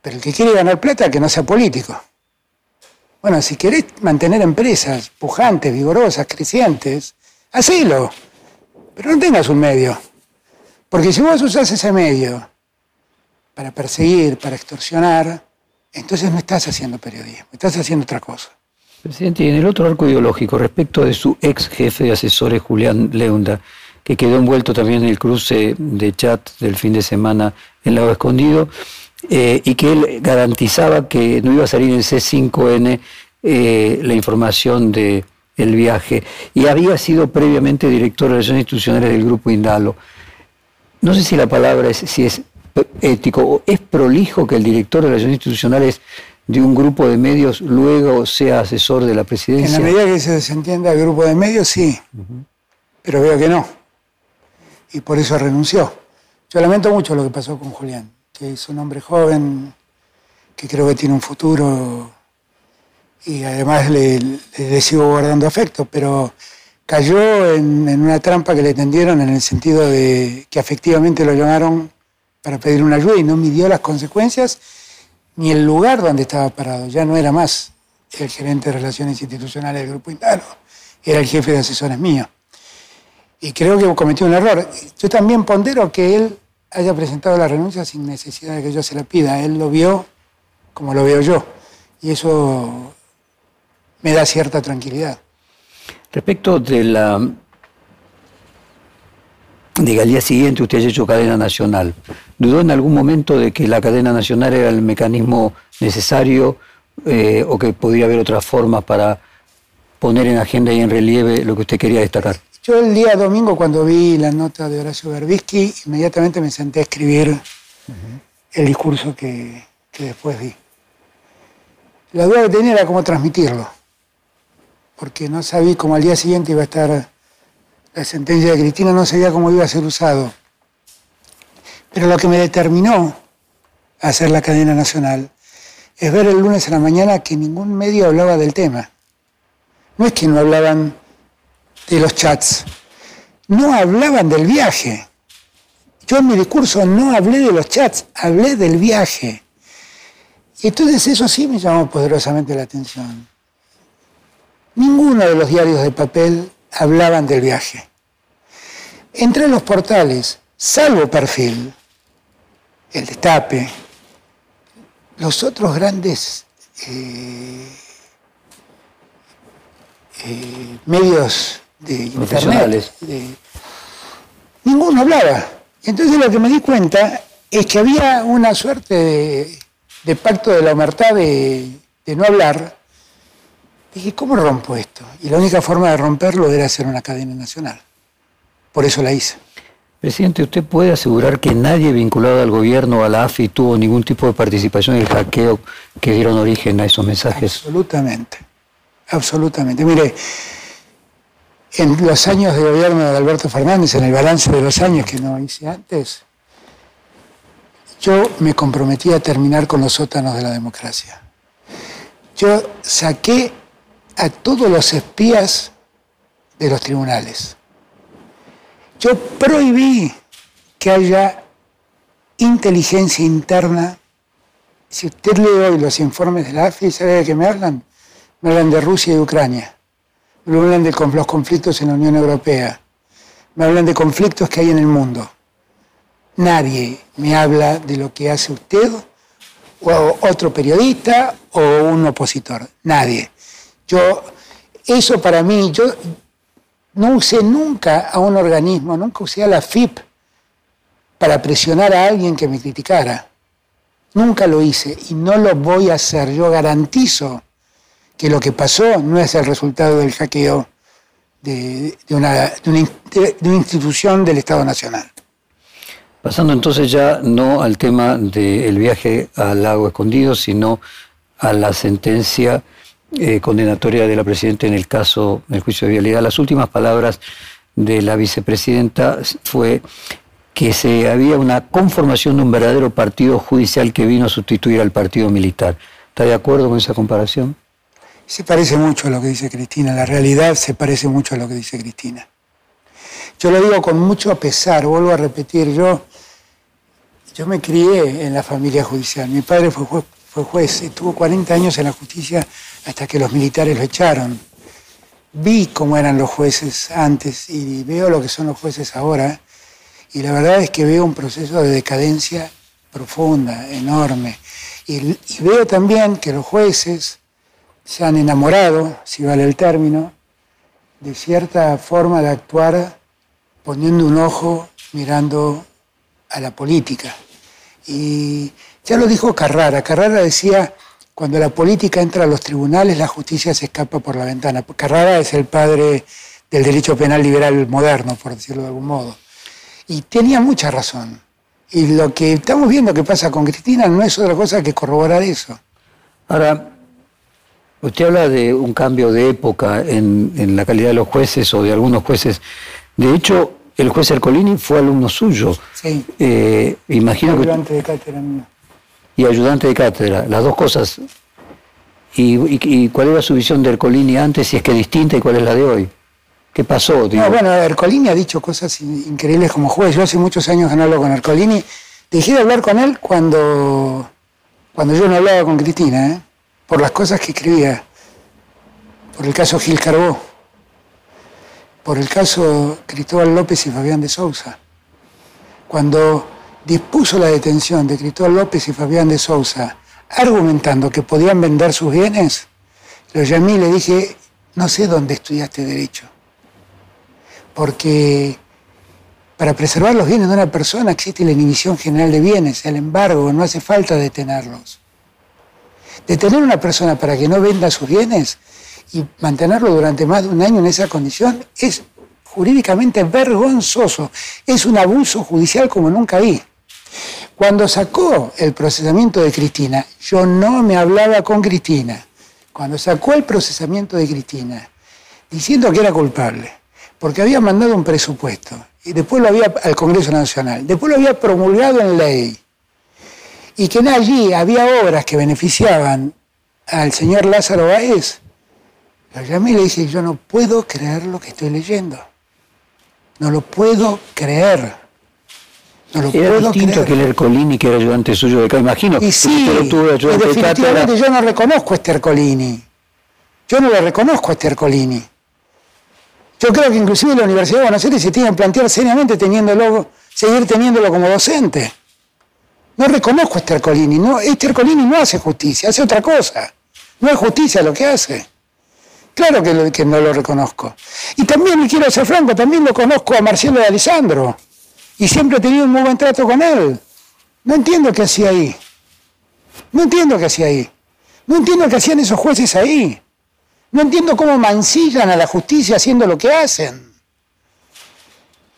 Pero el que quiere ganar plata, que no sea político. Bueno, si querés mantener empresas pujantes, vigorosas, crecientes, hacelo. Pero no tengas un medio Porque si vos usás ese medio para perseguir, para extorsionar, entonces no estás haciendo periodismo, estás haciendo otra cosa. Presidente, y en el otro arco ideológico, respecto de su ex jefe de asesores, Julián Leunda, que quedó envuelto también en el cruce de chat del fin de semana en Lago Escondido, eh, y que él garantizaba que no iba a salir en C5N eh, la información de el viaje, y había sido previamente director de Relaciones Institucionales del Grupo Indalo. No sé si la palabra es, si es ético o es prolijo que el director de Relaciones Institucionales de un grupo de medios luego sea asesor de la presidencia. En la medida que se desentienda el grupo de medios, sí, pero veo que no. Y por eso renunció. Yo lamento mucho lo que pasó con Julián, que es un hombre joven, que creo que tiene un futuro y además le, sigo guardando afecto, pero cayó en, una trampa que le tendieron en el sentido de que efectivamente lo llamaron para pedir una ayuda y no midió las consecuencias ni el lugar donde estaba parado. Ya no era más el gerente de relaciones institucionales del Grupo Intano, era el jefe de asesores mío. Y creo que cometió un error. Yo también pondero que él haya presentado la renuncia sin necesidad de que yo se la pida. Él lo vio como lo veo yo. Y eso me da cierta tranquilidad. Respecto de la de al día siguiente usted haya hecho cadena nacional, ¿dudó en algún momento de que la cadena nacional era el mecanismo necesario eh, o que podría haber otras formas para poner en agenda y en relieve lo que usted quería destacar? Yo el día domingo cuando vi la nota de Horacio Berbisky, inmediatamente me senté a escribir el discurso que, que después vi. La duda que tenía era cómo transmitirlo, porque no sabía cómo al día siguiente iba a estar la sentencia de Cristina no sabía cómo iba a ser usado. Pero lo que me determinó a hacer la cadena nacional es ver el lunes a la mañana que ningún medio hablaba del tema. No es que no hablaban de los chats, no hablaban del viaje. Yo en mi discurso no hablé de los chats, hablé del viaje. Entonces eso sí me llamó poderosamente la atención. Ninguno de los diarios de papel hablaban del viaje. Entre los portales, salvo perfil, el destape, los otros grandes eh, eh, medios de internet, ninguno hablaba. Entonces lo que me di cuenta es que había una suerte de, pacto de la humertad de no hablar, Dije, ¿cómo rompo esto? Y la única forma de romperlo era hacer una cadena nacional. Por eso la hice. Presidente, ¿usted puede asegurar que nadie vinculado al gobierno o a la AFI tuvo ningún tipo de participación en el hackeo que dieron origen a esos mensajes? Absolutamente, absolutamente. Mire, en los años de gobierno de Alberto Fernández, en el balance de los años que no hice antes, yo me comprometí a terminar con los sótanos de la democracia. Yo saqué a todos los espías de los tribunales. Yo prohibí que haya inteligencia interna. Si usted lee hoy los informes de la AFI, ¿sabe de qué me hablan? Me hablan de Rusia y Ucrania. Me hablan de los conflictos en la Unión Europea. Me hablan de conflictos que hay en el mundo. Nadie me habla de lo que hace usted o otro periodista o un opositor. Nadie. Yo, eso para mí, yo no usé nunca a un organismo, nunca usé a la FIP para presionar a alguien que me criticara. Nunca lo hice y no lo voy a hacer. Yo garantizo que lo que pasó no es el resultado del hackeo de, una, de una institución del Estado Nacional. Pasando entonces ya no al tema del viaje al lago escondido, sino a la sentencia eh, condenatoria de la Presidenta en el caso del juicio de vialidad. Las últimas palabras de la vicepresidenta fue que se había una conformación de un verdadero partido judicial que vino a sustituir al partido militar. ¿Está de acuerdo con esa comparación? Se parece mucho a lo que dice Cristina, la realidad se parece mucho a lo que dice Cristina. Yo lo digo con mucho pesar, vuelvo a repetir, yo, yo me crié en la familia judicial, mi padre fue juez, fue juez, estuvo 40 años en la justicia hasta que los militares lo echaron. Vi cómo eran los jueces antes y veo lo que son los jueces ahora. Y la verdad es que veo un proceso de decadencia profunda, enorme. Y, veo también que los jueces se han enamorado, si vale el término, de cierta forma de actuar poniendo un ojo mirando a la política. Y ya lo dijo Carrara. Carrara decía, cuando la política entra a los tribunales, la justicia se escapa por la ventana. Carrara es el padre del derecho penal liberal moderno, por decirlo de algún modo. Y tenía mucha razón. Y lo que estamos viendo que pasa con Cristina no es otra cosa que corroborar eso. Ahora, usted habla de un cambio de época en, la calidad de los jueces o de algunos jueces. De hecho, el juez Ercolini fue alumno suyo. Sí. Eh, imagino ayudante de cátedra Y ayudante de cátedra, las dos cosas. ¿Y, cuál era su visión de Ercolini antes, si es que distinta, y cuál es la de hoy? ¿Qué pasó? No, bueno, Ercolini ha dicho cosas increíbles como juez. Yo hace muchos años que no hablo con Ercolini. Dejé de hablar con él cuando, cuando yo no hablaba con Cristina, ¿eh? Por las cosas que escribía. Por el caso Gil Carbó por el caso Cristóbal López y Fabián de Sousa. Cuando dispuso la detención de Cristóbal López y Fabián de Sousa, argumentando que podían vender sus bienes, lo llamé y le dije, no sé dónde estudiaste derecho, porque para preservar los bienes de una persona existe la inhibición general de bienes, el embargo, no hace falta detenerlos. Detener a una persona para que no venda sus bienes y mantenerlo durante más de un año en esa condición es jurídicamente vergonzoso. Es un abuso judicial como nunca vi. Cuando sacó el procesamiento de Cristina, yo no me hablaba con Cristina. Cuando sacó el procesamiento de Cristina, diciendo que era culpable, porque había mandado un presupuesto y después lo había al Congreso Nacional, después lo había promulgado en ley, y que allí había obras que beneficiaban al señor Lázaro Báez, lo llamé y le dije, yo no puedo creer lo que estoy leyendo. No lo puedo creer. No lo era distinto que el Ercolini, que era ayudante suyo de acá, imagino. Y sí, definitivamente yo no reconozco a este Ercolini. Yo no lo reconozco a este Ercolini. Yo creo que inclusive la Universidad de Buenos Aires se tiene que plantear seriamente teniéndolo, seguir teniéndolo como docente. No reconozco a este Ercolini. No, este Ercolini no hace justicia, hace otra cosa. No es justicia lo que hace. Claro que, no lo reconozco. Y también, quiero ser franco, también lo conozco a Marcelo de Alessandro. Y siempre he tenido un muy buen trato con él. No entiendo qué hacía ahí. No entiendo qué hacía ahí. No entiendo qué hacían esos jueces ahí. No entiendo cómo mancillan a la justicia haciendo lo que hacen.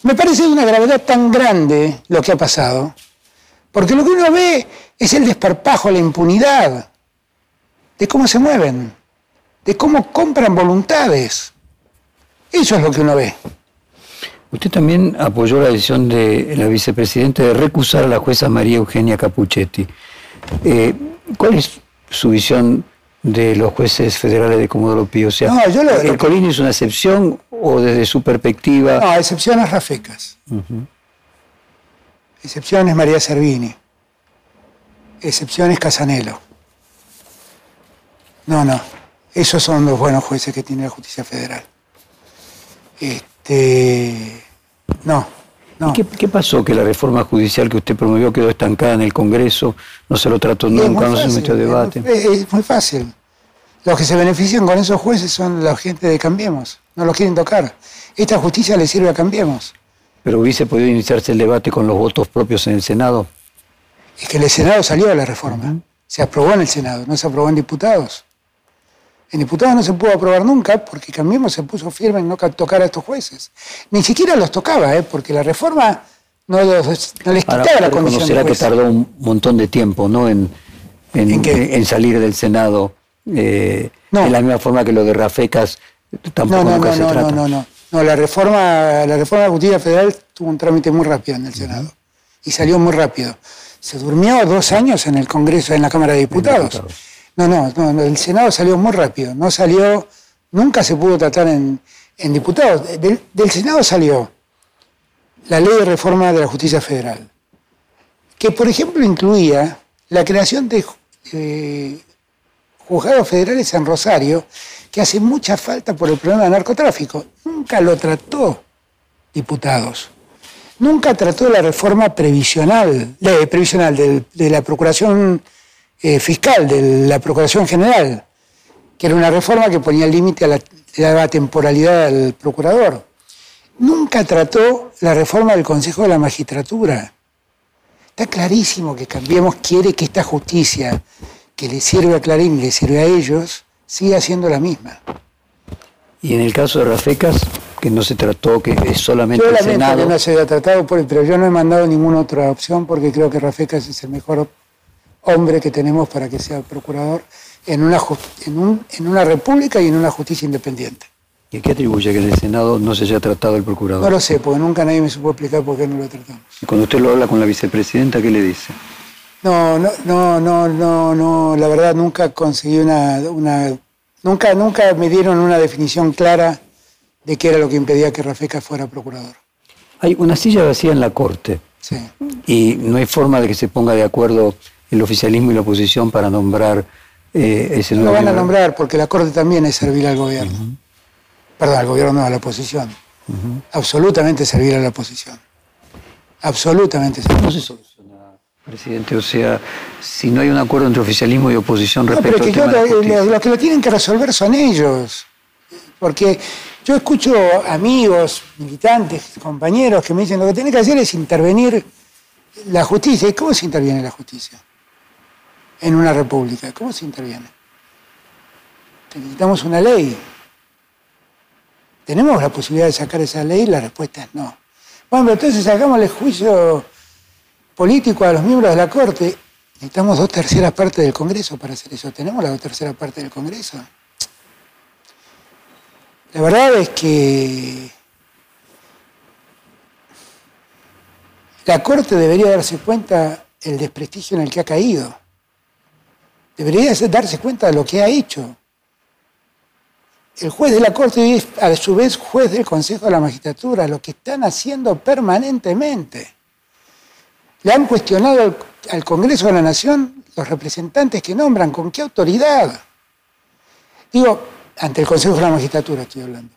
Me parece de una gravedad tan grande lo que ha pasado, porque lo que uno ve es el desparpajo, la impunidad, de cómo se mueven de cómo compran voluntades. Eso es lo que uno ve. Usted también apoyó la decisión de la vicepresidenta de recusar a la jueza María Eugenia Capuchetti. Eh, ¿Cuál es su visión de los jueces federales de Comodoro Pío? O sea, no, yo ¿el Colini es una excepción o desde su perspectiva? No, excepciones Rafecas. Excepciones María Servini. Excepciones Casanelo. No, no. Esos son los buenos jueces que tiene la justicia federal. Este, no, no. ¿Qué, pasó? Que la reforma judicial que usted promovió quedó estancada en el Congreso, no se lo trató nunca, no se metió debate. Es muy, fácil. Los que se benefician con esos jueces son la gente de Cambiemos, no los quieren tocar. Esta justicia le sirve a Cambiemos. Pero hubiese podido iniciarse el debate con los votos propios en el Senado. Es que el Senado salió de la reforma. Se aprobó en el Senado, no se aprobó en diputados. En diputados no se pudo aprobar nunca porque Cambiemos se puso firme en no tocar a estos jueces. Ni siquiera los tocaba, ¿eh? porque la reforma no, les quitaba la condición de que tardó un montón de tiempo ¿no? en, en, salir del Senado, eh, de la misma forma que lo de Rafecas tampoco no, no, nunca se no, trata. No, no, no. La reforma, la reforma de la justicia federal tuvo un trámite muy rápido en el Senado y salió muy rápido. Se durmió dos años en el Congreso, en la Cámara de Diputados. No, no, no, el Senado salió muy rápido, no salió, nunca se pudo tratar en, diputados. Del, Senado salió la ley de reforma de la justicia federal, que por ejemplo incluía la creación de eh, juzgados federales en Rosario, que hace mucha falta por el problema del narcotráfico. Nunca lo trató diputados. nunca trató la reforma previsional, de, previsional de, la Procuración eh, Fiscal, de la Procuración General, que era una reforma que ponía límite a la, temporalidad al procurador. Nunca trató la reforma del Consejo de la Magistratura. Está clarísimo que Cambiemos quiere que esta justicia que le sirve a Clarín le sirve a ellos siga siendo la misma. Y en el caso de Rafecas, que no se trató, que es solamente yo el Senado. que no se haya tratado, pero yo no he mandado ninguna otra opción porque creo que Rafecas es el mejor hombre que tenemos para que sea procurador en una, en, en una república y en una justicia independiente. ¿Y qué atribuye que en el Senado no se haya tratado el procurador? No lo sé, porque nunca nadie me supo explicar por qué no lo tratamos. Y cuando usted lo habla con la vicepresidenta, ¿qué le dice? No, no, no, no, no, no, la verdad nunca conseguí una, una nunca, nunca me dieron una definición clara de qué era lo que impedía que Rafeca fuera procurador. Hay una silla vacía en la Corte. Sí. Y no hay forma de que se ponga de acuerdo el oficialismo y la oposición para nombrar eh, ese nuevo. No van a nombrar porque la Corte también es servir al gobierno. Perdón, al gobierno no, a la oposición. Absolutamente servir a la oposición. Absolutamente servir. ¿Cómo se soluciona, presidente? O sea, si no hay un acuerdo entre oficialismo y oposición respecto no, pero que los que lo tienen que resolver son ellos. Porque yo escucho amigos, militantes, compañeros que me dicen lo que tiene que hacer es intervenir la justicia. ¿Y cómo se interviene la justicia? En una república. ¿Cómo se interviene? Necesitamos una ley. ¿Tenemos la posibilidad de sacar esa ley? La respuesta es no. Bueno, pero entonces sacamos el juicio político a los miembros de la Corte. Necesitamos dos terceras partes del Congreso para hacer eso. ¿Tenemos la dos terceras partes del Congreso? La verdad es que la Corte debería darse cuenta el desprestigio en el que ha caído. Debería darse cuenta de lo que ha hecho el juez de la Corte es a su vez juez del Consejo de la Magistratura, lo que están haciendo permanentemente. Le han cuestionado al, Congreso de la Nación los representantes que nombran, ¿con qué autoridad? Digo, ante el Consejo de la Magistratura estoy hablando.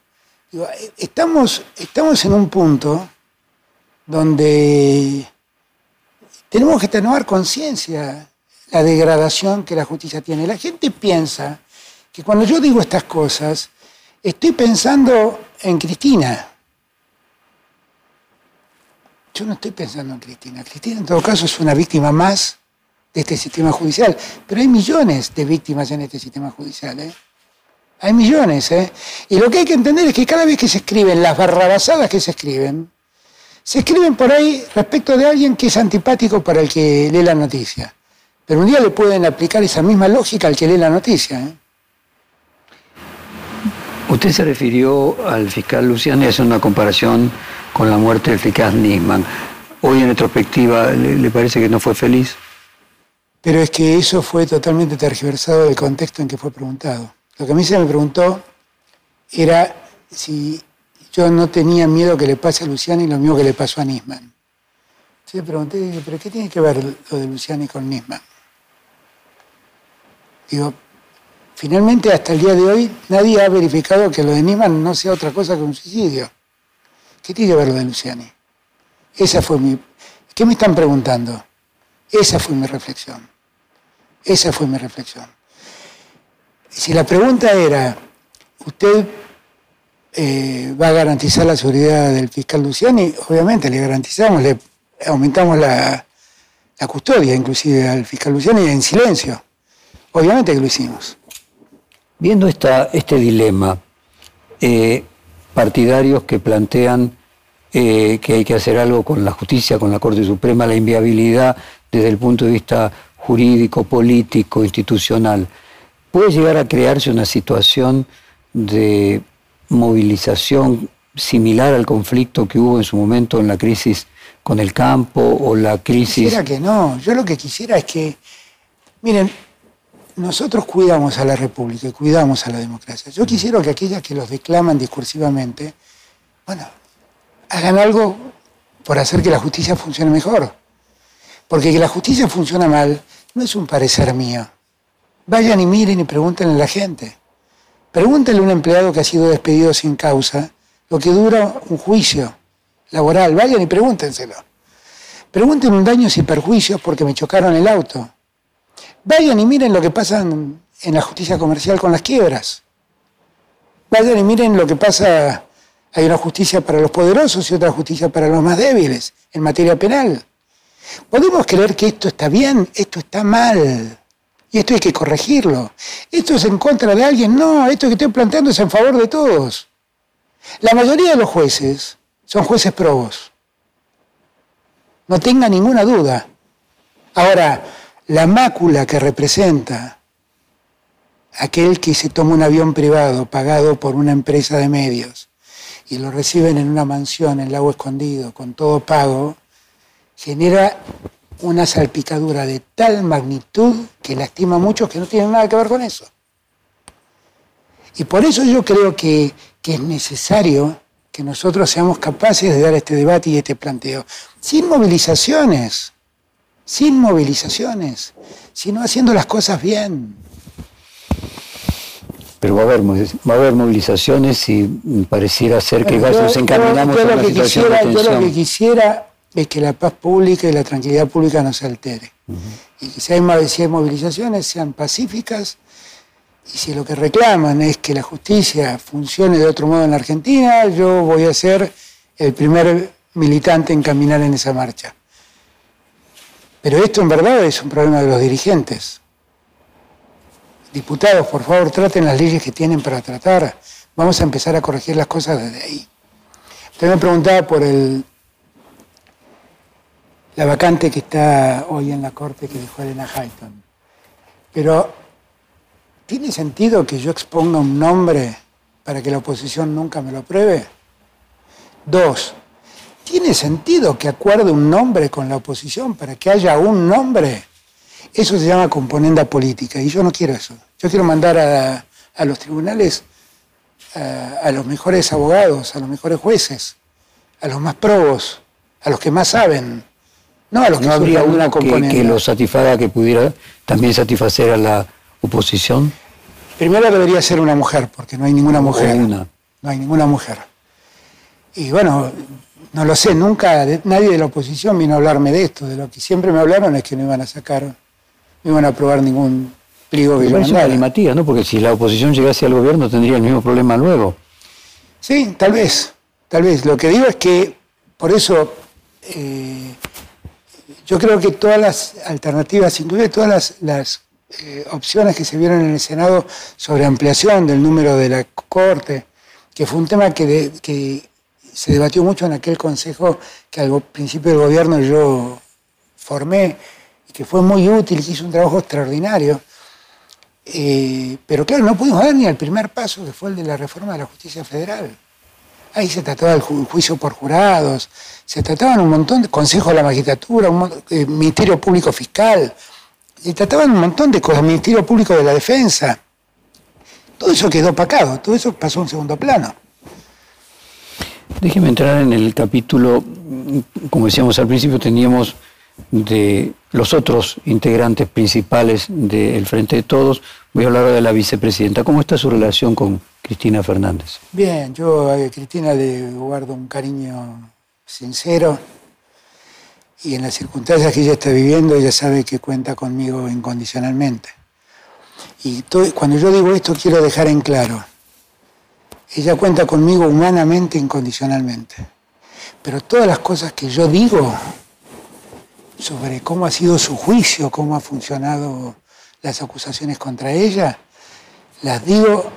Digo, estamos, estamos en un punto donde tenemos que tener conciencia la degradación que la justicia tiene. La gente piensa que cuando yo digo estas cosas, estoy pensando en Cristina. Yo no estoy pensando en Cristina. Cristina en todo caso es una víctima más de este sistema judicial, pero hay millones de víctimas en este sistema judicial. ¿eh? Hay millones. ¿eh? Y lo que hay que entender es que cada vez que se escriben las barrabasadas que se escriben, se escriben por ahí respecto de alguien que es antipático para el que lee la noticia. Pero un día le pueden aplicar esa misma lógica al que lee la noticia. ¿eh? Usted se refirió al fiscal Luciano y hace una comparación con la muerte del fiscal Nisman. Hoy en retrospectiva, ¿le, parece que no fue feliz? Pero es que eso fue totalmente tergiversado del contexto en que fue preguntado. Lo que a mí se me preguntó era si yo no tenía miedo que le pase a Luciani lo mismo que le pasó a Nisman. Entonces pregunté, ¿pero qué tiene que ver lo de Luciani con Nisman? Digo, Finalmente, hasta el día de hoy, nadie ha verificado que lo de Nisman no sea otra cosa que un suicidio. ¿Qué tiene que ver lo de Luciani? Esa fue mi... ¿Qué me están preguntando? Esa fue mi reflexión. Esa fue mi reflexión. Si la pregunta era, ¿usted eh, va a garantizar la seguridad del fiscal Luciani? Obviamente le garantizamos, le aumentamos la, custodia inclusive al fiscal Luciani en silencio. Obviamente que lo hicimos. Viendo este dilema, eh, partidarios que plantean eh, que hay que hacer algo con la justicia, con la Corte Suprema, la inviabilidad desde el punto de vista jurídico, político, institucional, puede llegar a crearse una situación de movilización similar al conflicto que hubo en su momento en la crisis con el campo o la crisis... Quisiera que no, yo lo que quisiera es que, miren, nosotros cuidamos a la República cuidamos a la democracia. Yo quisiera que aquellas que los declaman discursivamente, bueno, hagan algo por hacer que la justicia funcione mejor. Porque que la justicia funciona mal no es un parecer mío. Vayan y miren y pregúntenle a la gente. Pregúntenle a un empleado que ha sido despedido sin causa lo que dura un juicio, laboral. Vayan y pregúntenselo. Pregunten un daños y perjuicios porque me chocaron el auto. Vayan y miren lo que pasa en, la justicia comercial con las quiebras. Vayan y miren lo que pasa. Hay una justicia para los poderosos y otra justicia para los más débiles en materia penal. Podemos creer que esto está bien, esto está mal. Y esto hay que corregirlo. Esto es en contra de alguien. No, esto que estoy planteando es en favor de todos. La mayoría de los jueces son jueces probos. No tenga ninguna duda. Ahora, la mácula que representa aquel que se toma un avión privado pagado por una empresa de medios y lo reciben en una mansión en Lago Escondido con todo pago, genera una salpicadura de tal magnitud que lastima a muchos que no tienen nada que ver con eso. Y por eso yo creo que, es necesario que nosotros seamos capaces de dar este debate y este planteo, sin movilizaciones, sin movilizaciones, sino haciendo las cosas bien. Pero va a haber, va a haber movilizaciones y pareciera ser que nos encaminamos a una situación de Yo lo que quisiera es que la paz pública y la tranquilidad pública no se altere. Y que si hay, movilizaciones sean pacíficas y si lo que reclaman es que la justicia funcione de otro modo en la Argentina, yo voy a ser el primer militante en caminar en esa marcha. Pero esto en verdad es un problema de los dirigentes. Diputados, por favor, traten las leyes que tienen para tratar. Vamos a empezar a corregir las cosas desde ahí. Usted me preguntaba por el la vacante que está hoy en la Corte que dejó Elena Hayton. Pero, ¿tiene sentido que yo exponga un nombre para que la oposición nunca me lo apruebe? Dos, ¿tiene sentido que acuerde un nombre con la oposición para que haya un nombre? Eso se llama componenda política y yo no quiero eso. Yo quiero mandar a, los tribunales a, a, los mejores abogados, a los mejores jueces, a los más probos, a los que más saben, no, ¿No habría una que, que, lo satisfaga, que pudiera también satisfacer a la oposición? Primero debería ser una mujer, porque no hay ninguna mujer. No hay ninguna mujer. Y bueno, no lo sé, nunca nadie de la oposición vino a hablarme de esto. De lo que siempre me hablaron es que no iban a sacar, no iban a aprobar ningún pliego que yo Matías, ¿no? Porque si la oposición llegase al gobierno tendría el mismo problema luego. Sí, tal vez, tal vez. Lo que digo es que por eso eh, yo creo que todas las alternativas, inclusive todas las, eh, opciones que se vieron en el Senado sobre ampliación del número de la Corte, que fue un tema que, se debatió mucho en aquel consejo que al principio del gobierno yo formé que fue muy útil, hizo un trabajo extraordinario. Eh, pero claro, no pudimos dar ni el primer paso, que fue el de la reforma de la justicia federal. Ahí se trataba el juicio por jurados, se trataban un montón de consejos de la magistratura, un eh, Ministerio Público Fiscal, se trataban un montón de cosas, Ministerio Público de la Defensa. Todo eso quedó opacado, todo eso pasó a un segundo plano. Déjeme entrar en el capítulo, como decíamos al principio, teníamos de los otros integrantes principales del Frente de Todos. Voy a hablar de la vicepresidenta. ¿Cómo está su relación con Cristina Fernández? Bien, yo a Cristina le guardo un cariño sincero y en las circunstancias que ella está viviendo, ella sabe que cuenta conmigo incondicionalmente. Y cuando yo digo esto quiero dejar en claro, ella cuenta conmigo humanamente, incondicionalmente. Pero todas las cosas que yo digo sobre cómo ha sido su juicio, cómo ha funcionado las acusaciones contra ella, las digo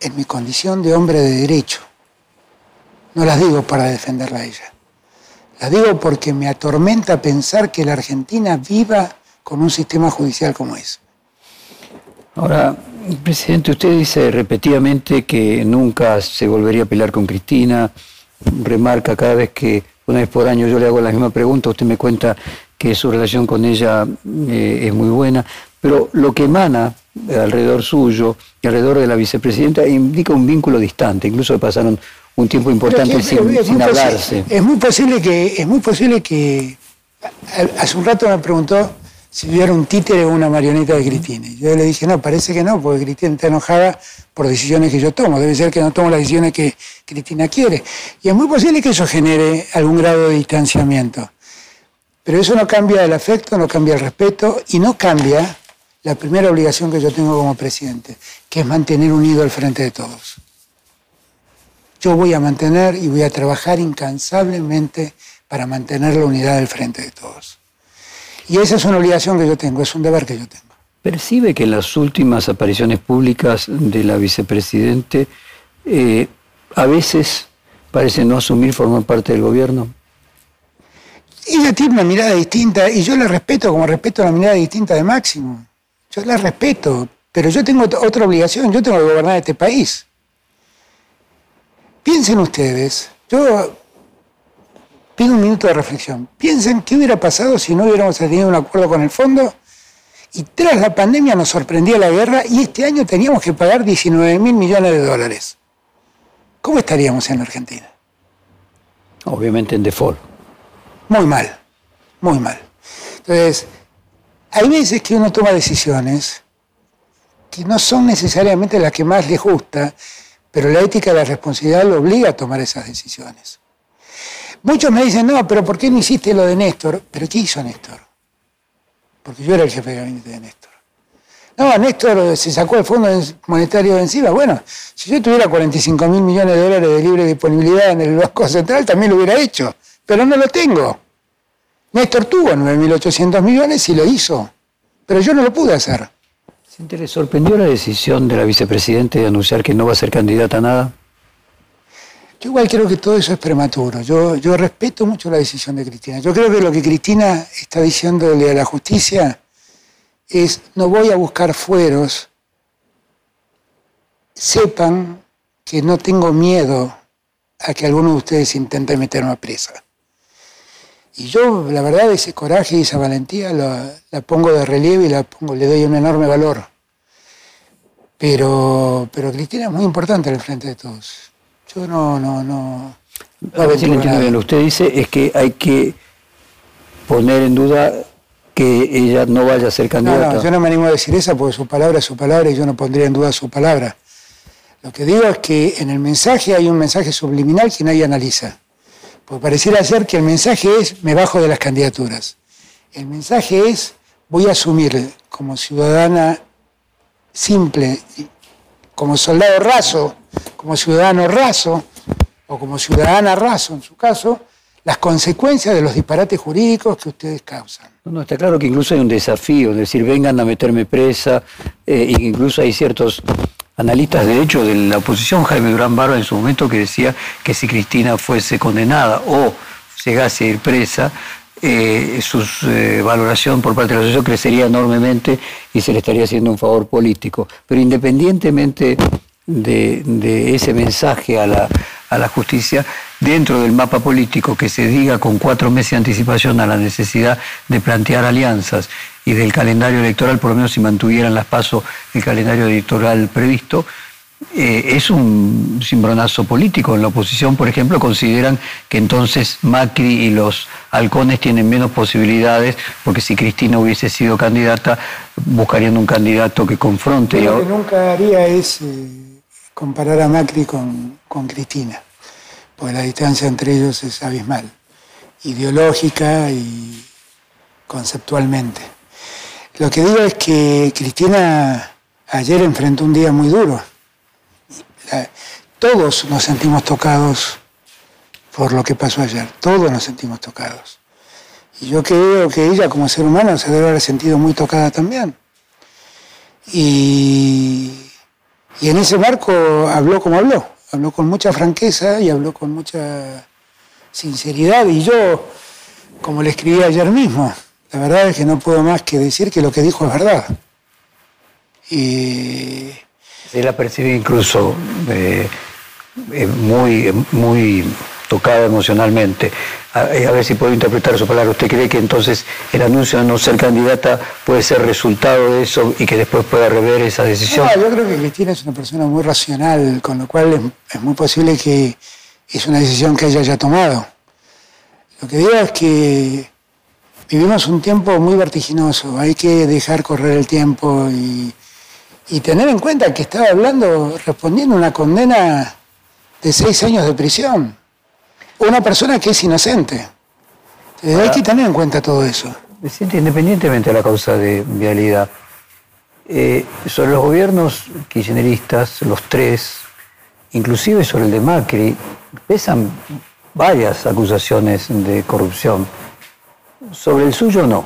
en mi condición de hombre de derecho. No las digo para defenderla a ella. Las digo porque me atormenta pensar que la Argentina viva con un sistema judicial como ese. Ahora, presidente, usted dice repetidamente que nunca se volvería a pelear con Cristina, remarca cada vez que una vez por año yo le hago la misma pregunta, usted me cuenta que su relación con ella eh, es muy buena, pero lo que emana alrededor suyo y alrededor de la vicepresidenta indica un vínculo distante, incluso pasaron un tiempo importante sin, hablarse. Es muy posible que, es muy posible que hace un rato me preguntó si yo era un títere o una marioneta de Cristina. Yo le dije, no, parece que no, porque Cristina está enojada por decisiones que yo tomo. Debe ser que no tomo las decisiones que Cristina quiere. Y es muy posible que eso genere algún grado de distanciamiento. Pero eso no cambia el afecto, no cambia el respeto y no cambia la primera obligación que yo tengo como presidente, que es mantener unido al frente de todos. Yo voy a mantener y voy a trabajar incansablemente para mantener la unidad del frente de todos. Y esa es una obligación que yo tengo, es un deber que yo tengo. ¿Percibe que en las últimas apariciones públicas de la vicepresidente eh, a veces parece no asumir formar parte del gobierno? Ella tiene una mirada distinta y yo la respeto como respeto la mirada distinta de Máximo. Yo la respeto, pero yo tengo otra obligación, yo tengo que gobernar este país. Piensen ustedes, yo pido un minuto de reflexión. Piensen qué hubiera pasado si no hubiéramos tenido un acuerdo con el fondo y tras la pandemia nos sorprendía la guerra y este año teníamos que pagar 19 mil millones de dólares. ¿Cómo estaríamos en Argentina? Obviamente en default. Muy mal, muy mal. Entonces, hay veces que uno toma decisiones que no son necesariamente las que más le gusta, pero la ética de la responsabilidad lo obliga a tomar esas decisiones. Muchos me dicen, no, pero ¿por qué no hiciste lo de Néstor? ¿Pero qué hizo Néstor? Porque yo era el jefe de gabinete de Néstor. No, Néstor se sacó el Fondo Monetario de encima. Bueno, si yo tuviera 45 mil millones de dólares de libre disponibilidad en el Banco Central, también lo hubiera hecho. Pero no lo tengo. Néstor tuvo 9.800 millones y lo hizo. Pero yo no lo pude hacer. ¿Le sorprendió la decisión de la vicepresidenta de anunciar que no va a ser candidata a nada? Yo igual creo que todo eso es prematuro. Yo, respeto mucho la decisión de Cristina. Yo creo que lo que Cristina está diciéndole a la justicia es no voy a buscar fueros. Sepan que no tengo miedo a que alguno de ustedes intente meterme a presa. Y yo, la verdad, ese coraje y esa valentía la, pongo de relieve y la pongo, le doy un enorme valor. Pero, pero Cristina es muy importante el frente de todos. Yo no, no, no. A ver si lo entiendo bien. Lo que usted dice es que hay que poner en duda que ella no vaya a ser candidata. No, no, yo no me animo a decir eso porque su palabra es su palabra y yo no pondría en duda su palabra. Lo que digo es que en el mensaje hay un mensaje subliminal que nadie analiza. Porque pareciera ser que el mensaje es me bajo de las candidaturas. El mensaje es voy a asumir como ciudadana simple, como soldado raso, como ciudadano raso o como ciudadana raso en su caso, las consecuencias de los disparates jurídicos que ustedes causan. No, está claro que incluso hay un desafío, es decir, vengan a meterme presa, eh, incluso hay ciertos analistas de hecho de la oposición, Jaime Durán Barba en su momento, que decía que si Cristina fuese condenada o llegase a ir presa, eh, su eh, valoración por parte de la sociedad crecería enormemente y se le estaría haciendo un favor político. Pero independientemente de, ese mensaje a la, a la, justicia dentro del mapa político que se diga con cuatro meses de anticipación a la necesidad de plantear alianzas y del calendario electoral, por lo menos si mantuvieran las pasos el calendario electoral previsto, eh, es un cimbronazo político. En la oposición, por ejemplo, consideran que entonces Macri y los halcones tienen menos posibilidades, porque si Cristina hubiese sido candidata, buscarían un candidato que confronte. Lo que nunca haría es comparar a Macri con, con Cristina, porque la distancia entre ellos es abismal, ideológica y conceptualmente. Lo que digo es que Cristina ayer enfrentó un día muy duro. Todos nos sentimos tocados por lo que pasó ayer, todos nos sentimos tocados. Y yo creo que ella como ser humano se debe haber sentido muy tocada también. Y, y en ese marco habló como habló, habló con mucha franqueza y habló con mucha sinceridad. Y yo, como le escribí ayer mismo, la verdad es que no puedo más que decir que lo que dijo es verdad. Y... Se la percibe incluso eh, eh, muy, muy tocada emocionalmente. Eh, a, ver si puedo interpretar su palabra. ¿Usted cree que entonces el anuncio de no ser candidata puede ser resultado de eso y que después pueda rever esa decisión? No, yo creo que Cristina es una persona muy racional, con lo cual es muy posible que es una decisión que ella haya tomado. Lo que digo es que vivimos un tiempo muy vertiginoso, hay que dejar correr el tiempo y, y tener en cuenta que estaba hablando, respondiendo una condena de seis años de prisión. Una persona que es inocente. Eh, hay que tener en cuenta todo eso. Independientemente de la causa de vialidad, eh, sobre los gobiernos kirchneristas, los tres, inclusive sobre el de Macri, pesan varias acusaciones de corrupción. Sobre el suyo no.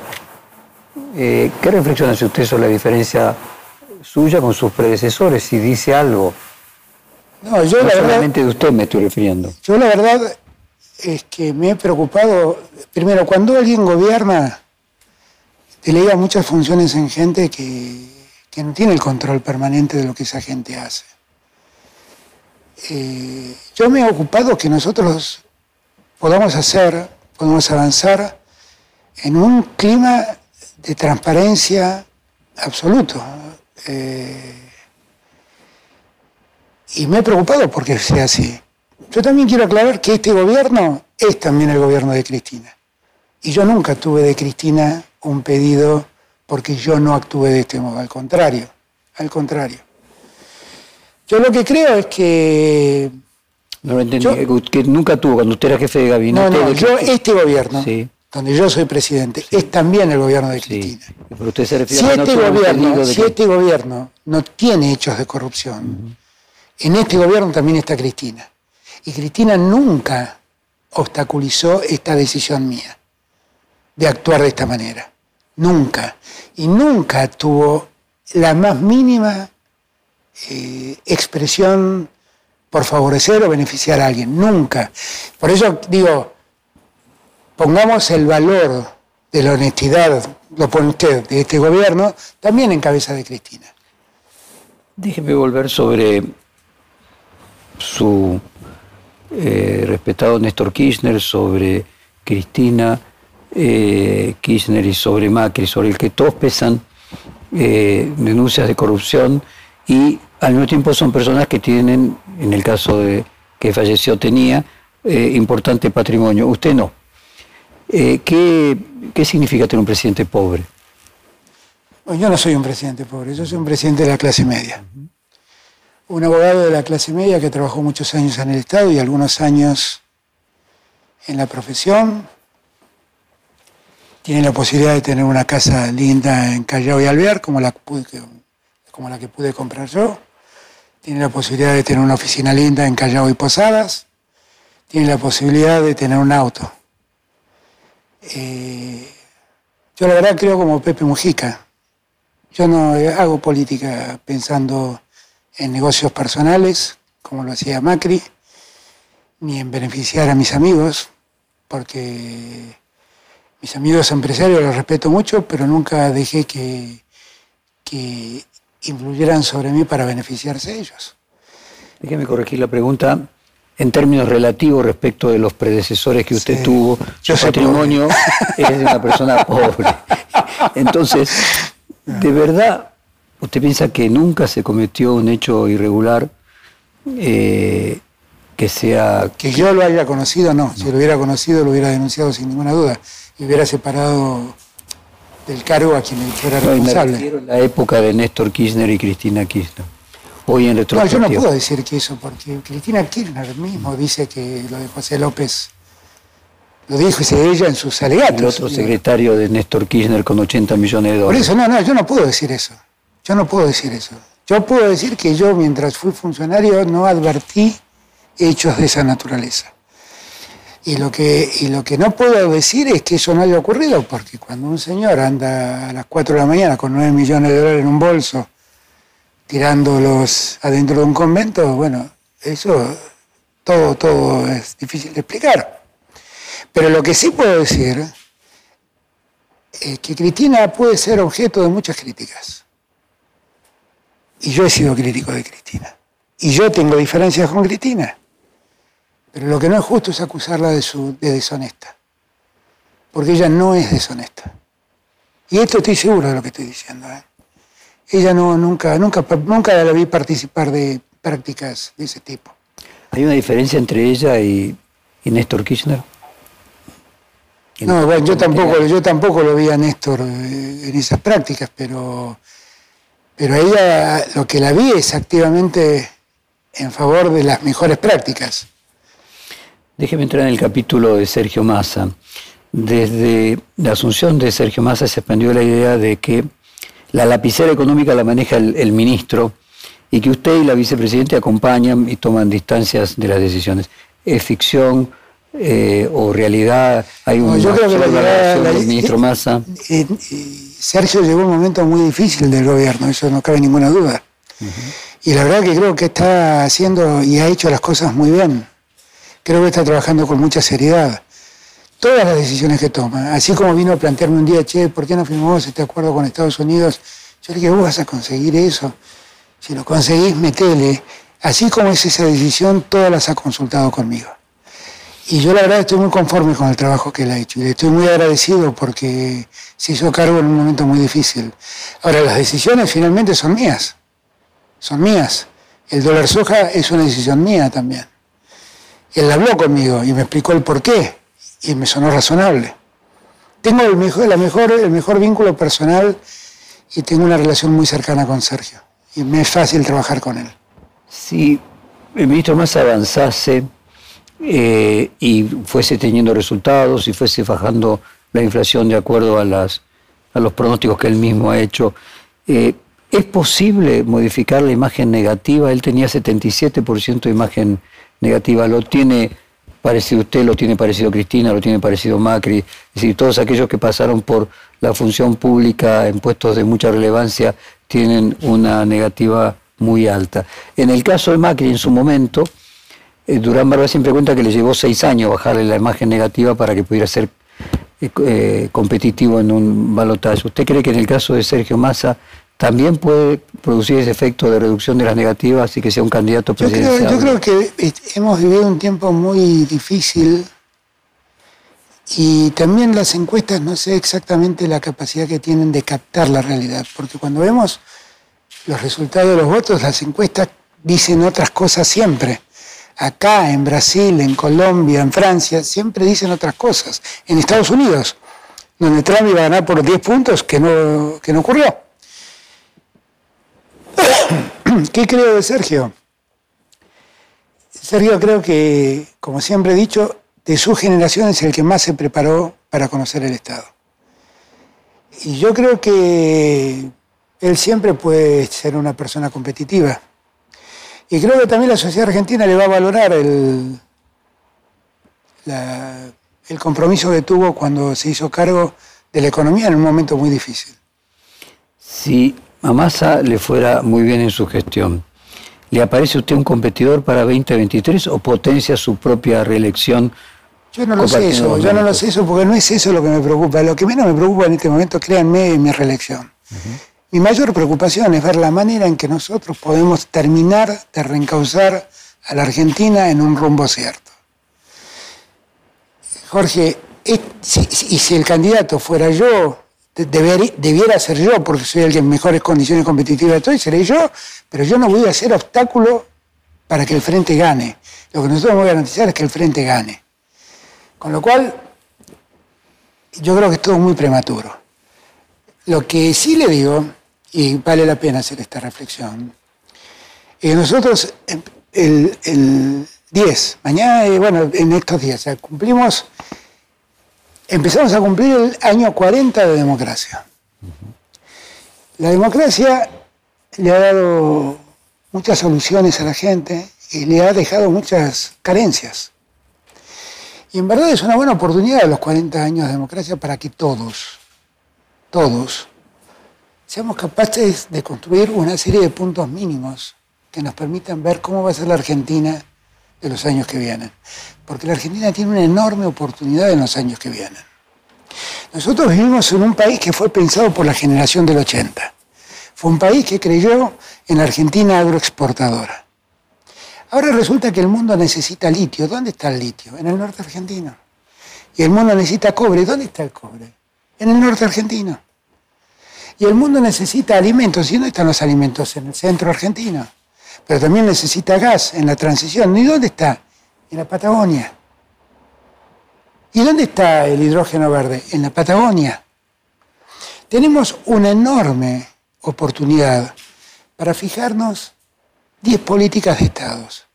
Eh, ¿Qué reflexión hace usted sobre la diferencia suya con sus predecesores? Si dice algo. No, yo no la solamente de usted me estoy refiriendo. Yo la verdad es que me he preocupado, primero, cuando alguien gobierna, delega muchas funciones en gente que, que no tiene el control permanente de lo que esa gente hace. Eh, yo me he ocupado que nosotros podamos hacer, podamos avanzar en un clima de transparencia absoluto. Eh, y me he preocupado porque sea así. Yo también quiero aclarar que este gobierno es también el gobierno de Cristina. Y yo nunca tuve de Cristina un pedido porque yo no actúe de este modo, al contrario, al contrario. Yo lo que creo es que... No lo entendí, que nunca tuvo, cuando usted era jefe de gabinete... No, no, yo este gobierno, donde yo soy presidente, es también el gobierno de Cristina. Pero usted se refiere si, a este gobierno, si este gobierno no tiene hechos de corrupción, en este gobierno también está Cristina. Y Cristina nunca obstaculizó esta decisión mía de actuar de esta manera. Nunca. Y nunca tuvo la más mínima eh, expresión por favorecer o beneficiar a alguien. Nunca. Por eso digo, pongamos el valor de la honestidad, lo pone usted, de este gobierno, también en cabeza de Cristina. Déjeme volver sobre su eh, respetado Néstor Kirchner, sobre Cristina eh, Kirchner y sobre Macri, sobre el que todos pesan eh, denuncias de corrupción y al mismo tiempo son personas que tienen, en el caso de que falleció, tenía importante patrimonio. Usted no. ¿qué, ¿Qué significa tener un presidente pobre? yo no soy un presidente pobre, yo soy un presidente de la clase media un abogado de la clase media que trabajó muchos años en el Estado y algunos años en la profesión. Tiene la posibilidad de tener una casa linda en Callao y Alvear, como la, como la que pude comprar yo. Tiene la posibilidad de tener una oficina linda en Callao y Posadas. Tiene la posibilidad de tener un auto. Eh, yo la verdad creo como Pepe Mujica. Yo no hago política pensando en negocios personales, como lo hacía Macri, ni en beneficiar a mis amigos, porque mis amigos empresarios los respeto mucho, pero nunca dejé que, que influyeran sobre mí para beneficiarse ellos. Déjeme corregir la pregunta en términos relativos respecto de los predecesores que usted tuvo. Yo Su patrimonio es de una persona pobre. Entonces, de verdad, ¿Usted piensa que nunca se cometió un hecho irregular eh, que sea... Que yo lo haya conocido, no. Si lo hubiera conocido, lo hubiera denunciado sin ninguna duda. Y hubiera separado del cargo a quien fuera responsable. No, la época de Néstor Kirchner y Cristina Kirchner. Hoy en retrospectiva. No, yo no puedo decir que eso, porque Cristina Kirchner mismo dice que lo de José López lo dijo ella en sus alegatos. El otro secretario de Néstor Kirchner con 80 millones de dólares. Por eso, no, no, yo no puedo decir eso. Yo no puedo decir eso. Yo puedo decir que yo, mientras fui funcionario, no advertí hechos de esa naturaleza. Y lo, que, y lo que no puedo decir es que eso no haya ocurrido, porque cuando un señor anda a las 4 de la mañana con 9 millones de dólares en un bolso, tirándolos adentro de un convento, bueno, eso todo, todo es difícil de explicar. Pero lo que sí puedo decir es que Cristina puede ser objeto de muchas críticas. Y yo he sido crítico de Cristina. Y yo tengo diferencias con Cristina. Pero lo que no es justo es acusarla de, su, de deshonesta. Porque ella no es deshonesta. Y esto estoy seguro de lo que estoy diciendo. ¿eh? Ella no, nunca, nunca, nunca la vi participar de prácticas de ese tipo. ¿Hay una diferencia entre ella y, y Néstor Kirchner? No, bueno, yo tampoco, yo tampoco lo vi a Néstor eh, en esas prácticas, pero, pero ella lo que la vi es activamente en favor de las mejores prácticas. Déjeme entrar en el capítulo de Sergio Massa. Desde la asunción de Sergio Massa se expandió la idea de que la lapicera económica la maneja el, ministro y que usted y la vicepresidenta acompañan y toman distancias de las decisiones. ¿Es ficción eh, o realidad? ¿Hay un yo creo que la, del ministro Massa? Sergio llegó un momento muy difícil del gobierno, eso no cabe ninguna duda. Y la verdad que creo que está haciendo y ha hecho las cosas muy bien. Creo que está trabajando con mucha seriedad. Todas las decisiones que toma, así como vino a plantearme un día, che, ¿por qué no firmamos este acuerdo con Estados Unidos? Yo le dije, vos vas a conseguir eso. Si lo conseguís, metele. Así como es esa decisión, todas las ha consultado conmigo. Y yo la verdad estoy muy conforme con el trabajo que él ha hecho. Y le estoy muy agradecido porque se hizo cargo en un momento muy difícil. Ahora, las decisiones finalmente son mías son mías. El dólar soja es una decisión mía también. Él habló conmigo y me explicó el por qué y me sonó razonable. Tengo el mejor, la mejor, el mejor vínculo personal y tengo una relación muy cercana con Sergio y me es fácil trabajar con él. Si ministro más avanzase eh, y fuese teniendo resultados y fuese bajando la inflación de acuerdo a, las, a los pronósticos que él mismo ha hecho, eh, ¿Es posible modificar la imagen negativa? Él tenía 77% de imagen negativa. ¿Lo tiene parecido usted, lo tiene parecido Cristina, lo tiene parecido Macri? Es decir, todos aquellos que pasaron por la función pública en puestos de mucha relevancia tienen una negativa muy alta. En el caso de Macri, en su momento, Durán Barba siempre cuenta que le llevó seis años bajarle la imagen negativa para que pudiera ser eh, eh, competitivo en un balotaje. ¿Usted cree que en el caso de Sergio Massa también puede producir ese efecto de reducción de las negativas y que sea un candidato presidencial. Yo creo, que eh, hemos vivido un tiempo muy difícil y también las encuestas no sé exactamente la capacidad que tienen de captar la realidad, porque cuando vemos los resultados de los votos, las encuestas dicen otras cosas siempre. Acá, en Brasil, en Colombia, en Francia, siempre dicen otras cosas. En Estados Unidos, donde Trump iba a ganar por 10 puntos, que no, que no ocurrió. ¿Qué creo de Sergio? Sergio creo que, como siempre he dicho, de su generación es el que más se preparó para conocer el Estado. Y yo creo que él siempre puede ser una persona competitiva. Y creo que también la sociedad argentina le va a valorar el, el compromiso que tuvo cuando se hizo cargo de la economía en un momento muy difícil. Sí, a Massa le fuera muy bien en su gestión, ¿le aparece usted un competidor para 2023 o potencia su propia reelección? Yo no lo sé eso, yo no lo sé eso porque no es eso lo que me preocupa. Lo que menos me preocupa en este momento, créanme, es mi reelección. Mi mayor preocupación es ver la manera en que nosotros podemos terminar de reencauzar a la Argentina en un rumbo cierto. Jorge, y si el candidato fuera yo, debiera ser yo, porque soy el que en mejores condiciones competitivas estoy, seré yo, pero yo no voy a ser obstáculo para que el frente gane. Lo que nosotros vamos a garantizar es que el frente gane. Con lo cual, yo creo que es todo muy prematuro. Lo que sí le digo, y vale la pena hacer esta reflexión, que nosotros el, el 10, mañana, eh, bueno, en estos días, cumplimos empezamos a cumplir el año 40 de democracia. La democracia le ha dado muchas soluciones a la gente y le ha dejado muchas carencias. Y en verdad es una buena oportunidad los 40 años de democracia para que todos, todos, seamos capaces de construir una serie de puntos mínimos que nos permitan ver cómo va a ser la Argentina de los años que vienen. Porque la Argentina tiene una enorme oportunidad en los años que vienen. Nosotros vivimos en un país que fue pensado por la generación del 80. Fue un país que creyó en la Argentina agroexportadora. Ahora resulta que el mundo necesita litio. ¿Dónde está el litio? En el norte argentino. Y el mundo necesita cobre. ¿Dónde está el cobre? En el norte argentino. Y el mundo necesita alimentos. ¿Y dónde están los alimentos? En el centro argentino pero también necesita gas en la transición. ¿Y dónde está? En la Patagonia. ¿Y dónde está el hidrógeno verde? En la Patagonia. Tenemos una enorme oportunidad para fijarnos 10 políticas de estados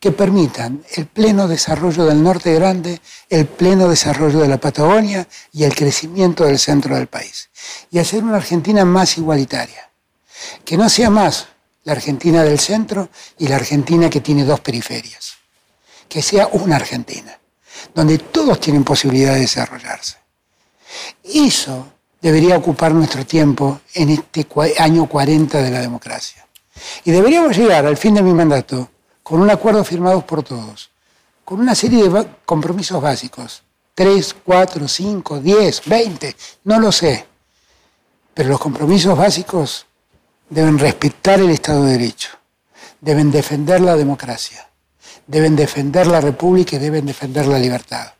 que permitan el pleno desarrollo del norte grande, el pleno desarrollo de la Patagonia y el crecimiento del centro del país. Y hacer una Argentina más igualitaria. Que no sea más la Argentina del centro y la Argentina que tiene dos periferias. Que sea una Argentina, donde todos tienen posibilidad de desarrollarse. Eso debería ocupar nuestro tiempo en este año 40 de la democracia. Y deberíamos llegar al fin de mi mandato con un acuerdo firmado por todos, con una serie de compromisos básicos, tres, cuatro, cinco, diez, veinte, no lo sé, pero los compromisos básicos deben respetar el Estado de Derecho, deben defender la democracia, deben defender la República y deben defender la libertad.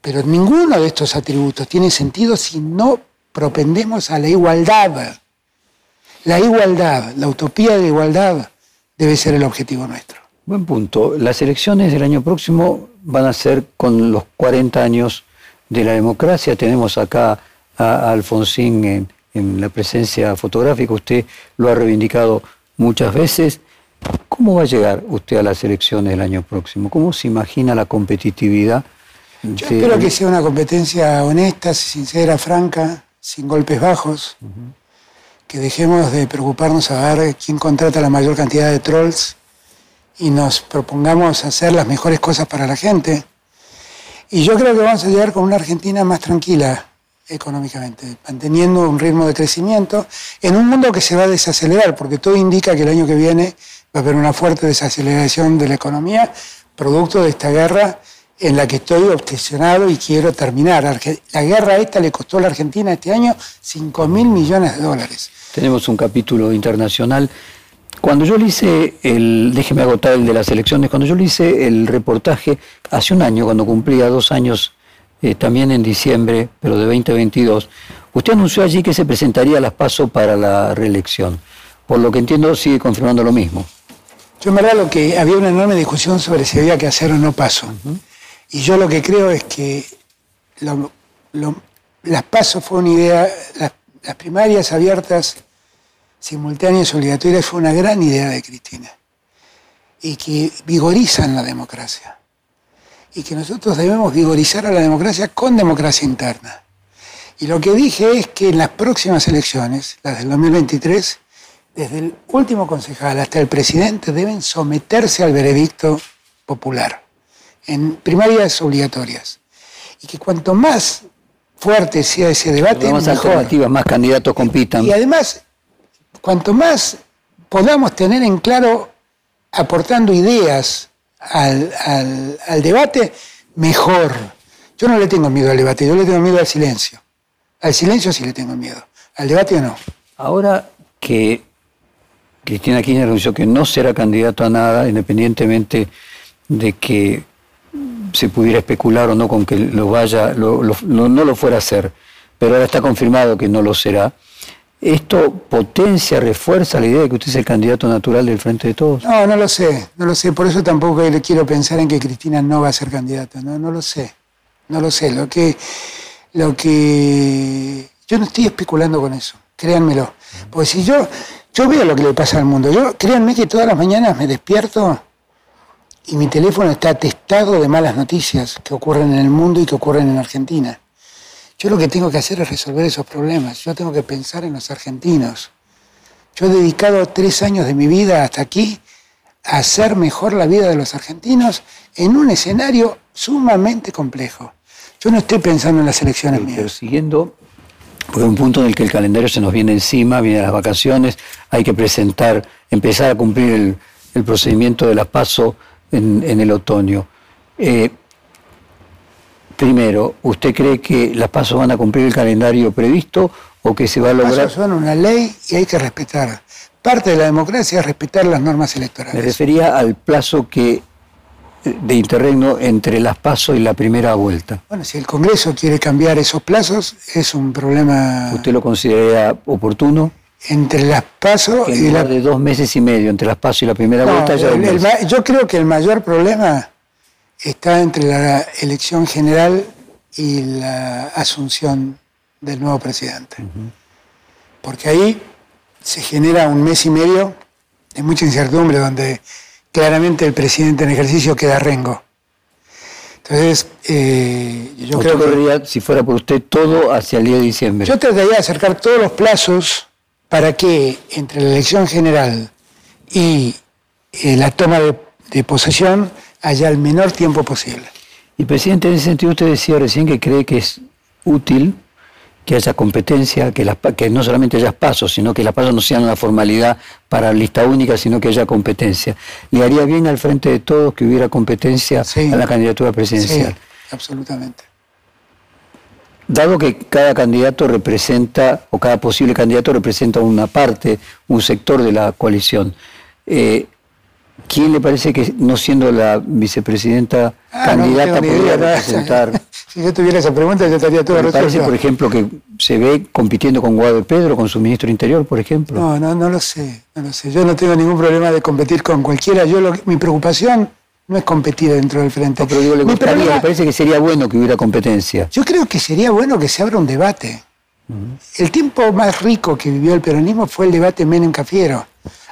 Pero ninguno de estos atributos tiene sentido si no propendemos a la igualdad. La igualdad, la utopía de la igualdad debe ser el objetivo nuestro. Buen punto. Las elecciones del año próximo van a ser con los 40 años de la democracia. Tenemos acá a Alfonsín en, en la presencia fotográfica. Usted lo ha reivindicado muchas veces. ¿Cómo va a llegar usted a las elecciones del año próximo? ¿Cómo se imagina la competitividad? Yo espero que sea una competencia honesta, sincera, franca, sin golpes bajos. Que dejemos de preocuparnos a ver quién contrata la mayor cantidad de trolls y nos propongamos hacer las mejores cosas para la gente. Y yo creo que vamos a llegar con una Argentina más tranquila económicamente, manteniendo un ritmo de crecimiento en un mundo que se va a desacelerar, porque todo indica que el año que viene va a haber una fuerte desaceleración de la economía, producto de esta guerra en la que estoy obsesionado y quiero terminar. La guerra esta le costó a la Argentina este año 5 mil millones de dólares. Tenemos un capítulo internacional cuando yo le hice el, déjeme agotar el de las elecciones, cuando yo le hice el reportaje hace un año, cuando cumplía dos años, eh, también en diciembre, pero de 2022, usted anunció allí que se presentaría a las PASO para la reelección. Por lo que entiendo, sigue confirmando lo mismo. Yo en verdad lo que había una enorme discusión sobre si había que hacer o no paso. Y yo lo que creo es que las pasos fue una idea, las primarias abiertas simultáneas y obligatorias fue una gran idea de Cristina y que vigorizan la democracia y que nosotros debemos vigorizar a la democracia con democracia interna. Y lo que dije es que en las próximas elecciones, las del 2023, desde el último concejal hasta el presidente deben someterse al veredicto popular en primarias obligatorias. Y que cuanto más fuerte sea ese debate, más alternativas, más candidatos compitan. Y además cuanto más podamos tener en claro, aportando ideas al, debate, mejor. Yo no le tengo miedo al debate, yo le tengo miedo al silencio. Al silencio sí le tengo miedo, al debate no. Ahora que Cristina Kirchner anunció que no será candidato a nada, independientemente de que se pudiera especular o no con que lo vaya, no lo fuera a hacer, pero ahora está confirmado que no lo será. ¿Esto potencia, refuerza la idea de que usted es el candidato natural del Frente de Todos? No, no lo sé, no lo sé. Por eso tampoco le quiero pensar en que Cristina no va a ser candidata. No, no lo sé. No lo sé. Lo que, lo que. Yo no estoy especulando con eso, créanmelo. Porque si yo. Yo veo lo que le pasa al mundo. Yo, créanme que todas las mañanas me despierto y mi teléfono está atestado de malas noticias que ocurren en el mundo y que ocurren en Argentina. Yo lo que tengo que hacer es resolver esos problemas. Yo tengo que pensar en los argentinos. Yo he dedicado tres años de mi vida hasta aquí a hacer mejor la vida de los argentinos en un escenario sumamente complejo. Yo no estoy pensando en las elecciones mías. Pero siguiendo, por un punto en el que el calendario se nos viene encima, vienen las vacaciones, hay que presentar, empezar a cumplir el, procedimiento de la PASO en, el otoño. Eh, Primero, ¿usted cree que las pasos van a cumplir el calendario previsto o que se va a lograr? Las pasos son una ley y hay que respetar. Parte de la democracia es respetar las normas electorales. Me refería al plazo que de interregno entre las pasos y la primera vuelta. Bueno, si el Congreso quiere cambiar esos plazos, es un problema. ¿Usted lo considera oportuno? Entre las pasos y la... de dos meses y medio entre las pasos y la primera vuelta ya. yo creo que el mayor problema está entre la elección general y la asunción del nuevo presidente. Porque ahí se genera un mes y medio de mucha incertidumbre, donde claramente el presidente en ejercicio queda rengo. Entonces, eh, yo creo que, si fuera por usted, todo hacia el día de diciembre. Yo trataría de acercar todos los plazos para que entre la elección general y eh, la toma de posesión haya el menor tiempo posible. Y presidente, en ese sentido usted decía recién que cree que es útil que haya competencia, que, que no solamente haya pasos, sino que las pasos no sean una formalidad para lista única, sino que haya competencia. ¿Le haría bien al frente de todos que hubiera competencia en la candidatura presidencial? Sí, absolutamente. Dado que cada candidato representa, o cada posible candidato representa una parte, un sector de la coalición, eh, ¿Quién le parece que, no siendo la vicepresidenta ah, candidata, podría representar? si yo tuviera esa pregunta, yo estaría todo ¿Le parece, por ejemplo, que se ve compitiendo con Guado Pedro, con su ministro Interior, por ejemplo? No, no, no lo sé, no lo sé. Yo no tengo ningún problema de competir con cualquiera. Yo mi preocupación no es competir dentro del frente. No, pero digo, le me parece que sería bueno que hubiera competencia. Yo creo que sería bueno que se abra un debate. El tiempo más rico que vivió el peronismo fue el debate Menem-Cafiero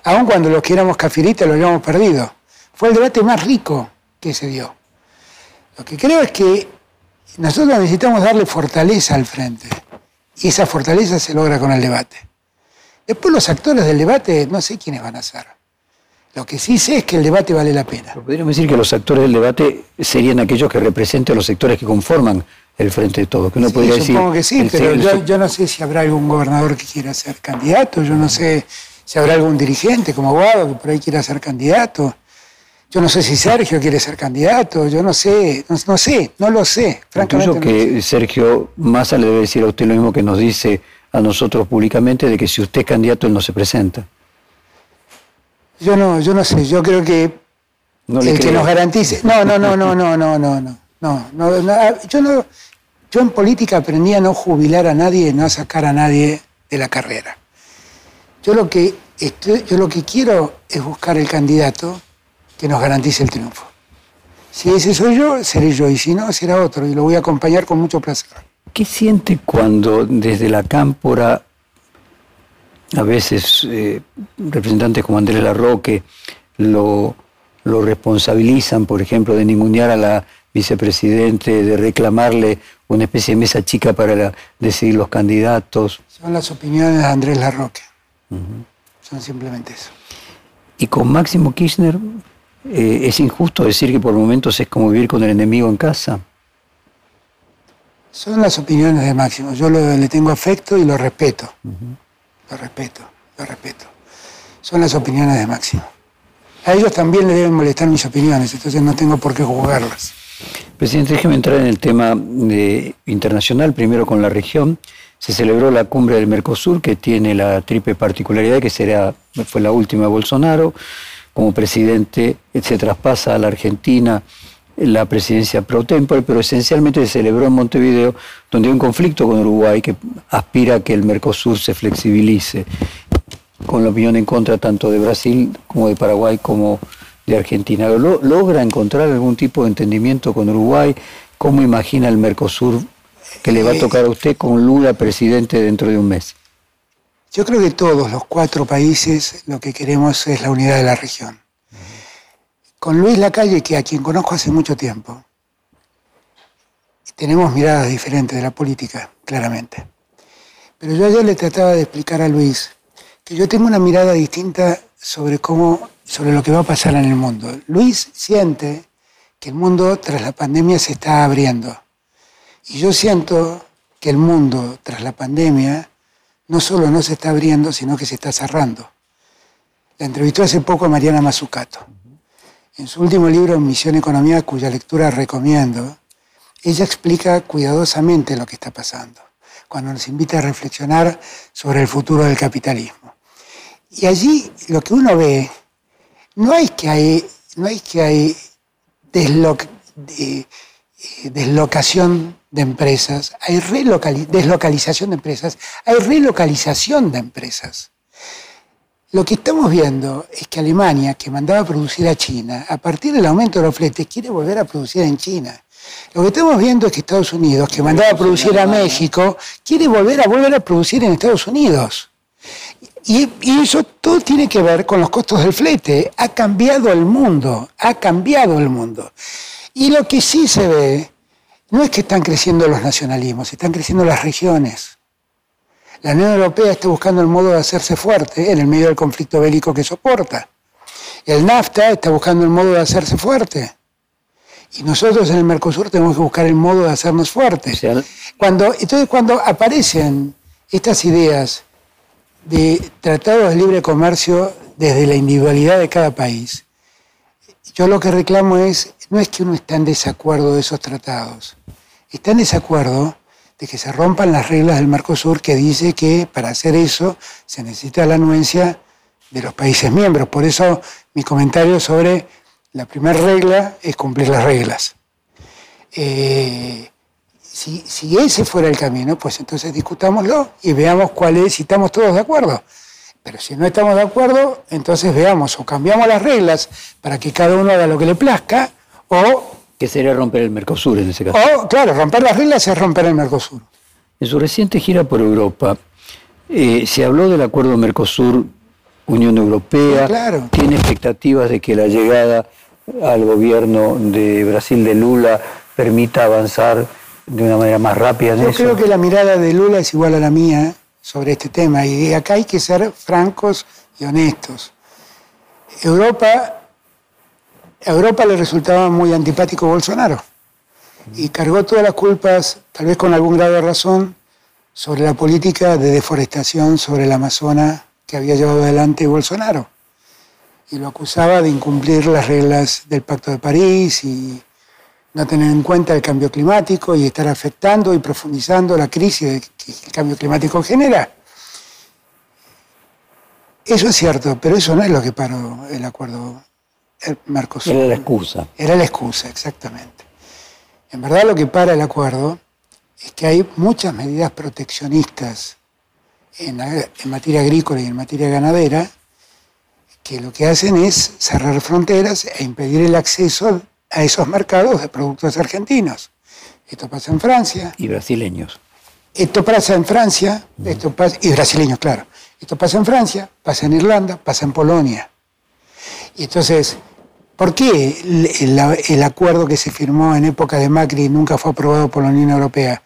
aun cuando los que éramos cafiristas lo habíamos perdido. Fue el debate más rico que se dio. Lo que creo es que nosotros necesitamos darle fortaleza al frente. Y esa fortaleza se logra con el debate. Después los actores del debate no sé quiénes van a ser. Lo que sí sé es que el debate vale la pena. podríamos decir que los actores del debate serían aquellos que representen a los sectores que conforman el frente de todo. Que uno podría supongo que sí, pero yo, yo, no sé si habrá algún gobernador que quiera ser candidato, yo no sé si habrá algún dirigente como Guado que por ahí quiera ser candidato. Yo no sé si Sergio quiere ser candidato, yo no sé, no, sé, no lo sé. Francamente, Incluso que. Sergio Massa le debe decir a usted lo mismo que nos dice a nosotros públicamente, de que si usted es candidato, él no se presenta. Yo no, yo no sé, yo creo que el que nos garantice. No, no, no, no, no, no, no, no. No, yo no, yo en política aprendí a no jubilar a nadie, no a sacar a nadie de la carrera. Yo lo que, yo lo que quiero es buscar el candidato que nos garantice el triunfo. Si ese soy yo, seré yo, y si no, será otro, y lo voy a acompañar con mucho placer. ¿Qué siente cuando desde la cámpora, a veces eh, representantes como Andrés Larroque lo, lo responsabilizan, por ejemplo, de ningunear a la vicepresidente, de reclamarle una especie de mesa chica para decidir los candidatos? Son las opiniones de Andrés Larroque. Son simplemente eso. Y con Máximo Kirchner, eh, ¿es injusto decir que por momentos es como vivir con el enemigo en casa? Son las opiniones de Máximo. Yo le tengo afecto y lo respeto. Lo respeto, lo respeto. Son las opiniones de Máximo. A ellos también le deben molestar mis opiniones, entonces no tengo por qué juzgarlas. Presidente, déjeme entrar en el tema de, internacional, primero con la región se celebró la cumbre del Mercosur, que tiene la triple particularidad que será, fue la última de Bolsonaro. Como presidente se traspasa a la Argentina la presidencia pro tempore, pero esencialmente se celebró en Montevideo, donde hay un conflicto con Uruguay que aspira a que el Mercosur se flexibilice, con la opinión en contra tanto de Brasil como de Paraguay como de Argentina. ¿Logra encontrar algún tipo de entendimiento con Uruguay? ¿Cómo imagina el Mercosur que le va a tocar a usted con Lula presidente dentro de un mes? Yo creo que todos los cuatro países lo que queremos es la unidad de la región. Con Luis Lacalle, que a quien conozco hace mucho tiempo, tenemos miradas diferentes de la política, claramente. Pero yo ayer le trataba de explicar a Luis que yo tengo una mirada distinta sobre cómo, sobre lo que va a pasar en el mundo. Luis siente que el mundo tras la pandemia se está abriendo y yo siento que el mundo, tras la pandemia, no solo no se está abriendo, sino que se está cerrando. La entrevistó hace poco a Mariana Mazzucato. En su último libro, Misión Economía, cuya lectura recomiendo, ella explica cuidadosamente lo que está pasando, cuando nos invita a reflexionar sobre el futuro del capitalismo. Y allí lo que uno ve, no es que hay, no hay, que hay eh, deslocación de empresas, hay deslocalización de empresas, hay relocalización de empresas. Lo que estamos viendo es que Alemania, que mandaba a producir a China, a partir del aumento de los fletes, quiere volver a producir en China. Lo que estamos viendo es que Estados Unidos, que mandaba a producir a México, quiere volver a volver a producir en Estados Unidos. Y, y, eso todo tiene que ver con los costos del flete. Ha cambiado el mundo, ha cambiado el mundo. Y lo que sí se ve no es que están creciendo los nacionalismos, están creciendo las regiones. La Unión Europea está buscando el modo de hacerse fuerte en el medio del conflicto bélico que soporta. El NAFTA está buscando el modo de hacerse fuerte. Y nosotros en el Mercosur tenemos que buscar el modo de hacernos fuertes. Cuando, entonces, cuando aparecen estas ideas de tratados de libre comercio desde la individualidad de cada país, yo lo que reclamo es, no es que uno esté en desacuerdo de esos tratados, está en desacuerdo de que se rompan las reglas del Mercosur que dice que para hacer eso se necesita la anuencia de los países miembros. Por eso mi comentario sobre la primera regla es cumplir las reglas. Eh, si, si, ese fuera el camino, pues entonces discutámoslo y veamos cuál es, si estamos todos de acuerdo. Pero si no estamos de acuerdo, entonces veamos o cambiamos las reglas para que cada uno haga lo que le plazca o... Que sería romper el Mercosur en ese caso. O, claro, romper las reglas es romper el Mercosur. En su reciente gira por Europa, eh, se habló del acuerdo Mercosur-Unión Europea. Claro. ¿Tiene expectativas de que la llegada al gobierno de Brasil de Lula permita avanzar de una manera más rápida en Yo eso? creo que la mirada de Lula es igual a la mía sobre este tema y acá hay que ser francos y honestos. Europa, a Europa le resultaba muy antipático Bolsonaro y cargó todas las culpas, tal vez con algún grado de razón, sobre la política de deforestación sobre el Amazonas que había llevado adelante Bolsonaro y lo acusaba de incumplir las reglas del Pacto de París y no tener en cuenta el cambio climático y estar afectando y profundizando la crisis que el cambio climático genera. Eso es cierto, pero eso no es lo que paró el acuerdo el Mercosur. Era la excusa. Era la excusa, exactamente. En verdad lo que para el acuerdo es que hay muchas medidas proteccionistas en, en materia agrícola y en materia ganadera que lo que hacen es cerrar fronteras e impedir el acceso a esos mercados de productos argentinos. Esto pasa en Francia. Y brasileños. Esto pasa en Francia, esto pasa, y brasileños, claro. Esto pasa en Francia, pasa en Irlanda, pasa en Polonia. Y entonces, ¿por qué el, acuerdo que se firmó en época de Macri nunca fue aprobado por la Unión Europea?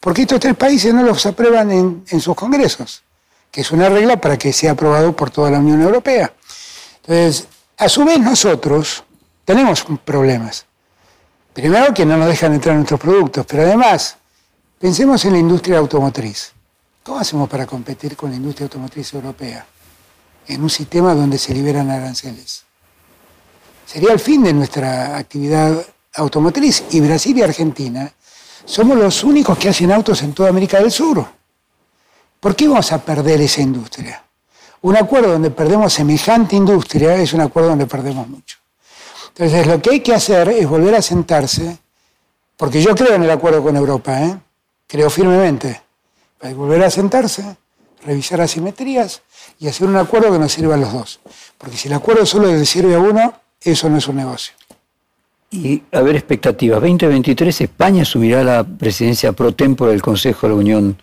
Porque estos tres países no los aprueban en, en sus congresos, que es una regla para que sea aprobado por toda la Unión Europea. Entonces, a su vez nosotros tenemos problemas. Primero que no nos dejan entrar nuestros productos, pero además, pensemos en la industria automotriz. ¿Cómo hacemos para competir con la industria automotriz europea en un sistema donde se liberan aranceles? Sería el fin de nuestra actividad automotriz y Brasil y Argentina somos los únicos que hacen autos en toda América del Sur. ¿Por qué vamos a perder esa industria? Un acuerdo donde perdemos semejante industria es un acuerdo donde perdemos mucho. Entonces, lo que hay que hacer es volver a sentarse, porque yo creo en el acuerdo con Europa, ¿eh? creo firmemente. Que volver a sentarse, revisar asimetrías y hacer un acuerdo que nos sirva a los dos. Porque si el acuerdo solo le sirve a uno, eso no es un negocio. Y a ver, expectativas. 2023, España asumirá la presidencia pro tempore del Consejo de la Unión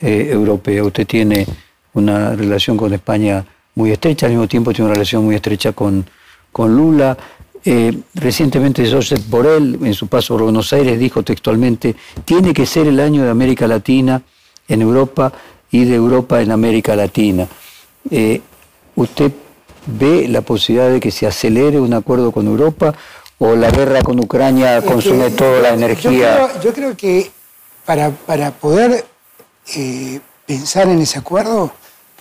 eh, Europea. Usted tiene una relación con España muy estrecha, al mismo tiempo tiene una relación muy estrecha con, con Lula. Eh, recientemente Josep Borrell, en su paso por Buenos Aires, dijo textualmente, tiene que ser el año de América Latina en Europa y de Europa en América Latina. Eh, ¿Usted ve la posibilidad de que se acelere un acuerdo con Europa o la guerra con Ucrania Es consume que- toda la energía? Yo creo, yo creo que para, para poder eh, pensar en ese acuerdo,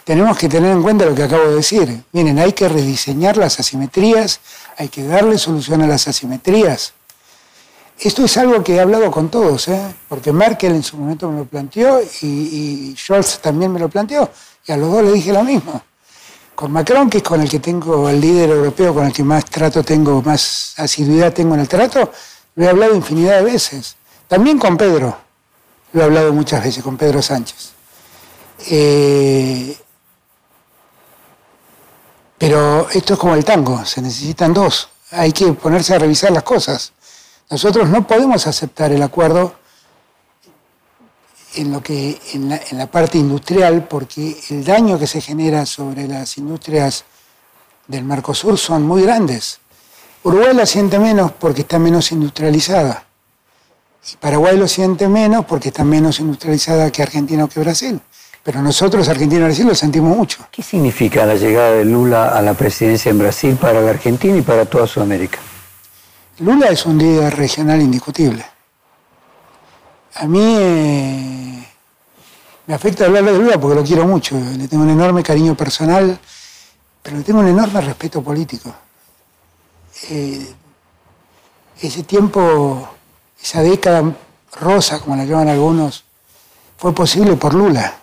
tenemos que tener en cuenta lo que acabo de decir. Miren, hay que rediseñar las asimetrías, hay que darle solución a las asimetrías. Esto es algo que he hablado con todos, ¿eh? porque Merkel en su momento me lo planteó y, y Scholz también me lo planteó, y a los dos le dije lo mismo. Con Macron, que es con el que tengo, el líder europeo con el que más trato tengo, más asiduidad tengo en el trato, lo he hablado infinidad de veces. También con Pedro, lo he hablado muchas veces, con Pedro Sánchez. Eh, pero esto es como el tango, se necesitan dos. Hay que ponerse a revisar las cosas. Nosotros no podemos aceptar el acuerdo en, lo que, en, la, en la parte industrial porque el daño que se genera sobre las industrias del Mercosur son muy grandes. Uruguay la siente menos porque está menos industrializada. Y Paraguay lo siente menos porque está menos industrializada que Argentina o que Brasil. Pero nosotros, Argentina y Brasil, lo sentimos mucho. ¿Qué significa la llegada de Lula a la presidencia en Brasil para la Argentina y para toda Sudamérica? Lula es un líder regional indiscutible. A mí eh, me afecta hablar de Lula porque lo quiero mucho. Le tengo un enorme cariño personal, pero le tengo un enorme respeto político. Eh, ese tiempo, esa década rosa, como la llaman algunos, fue posible por Lula.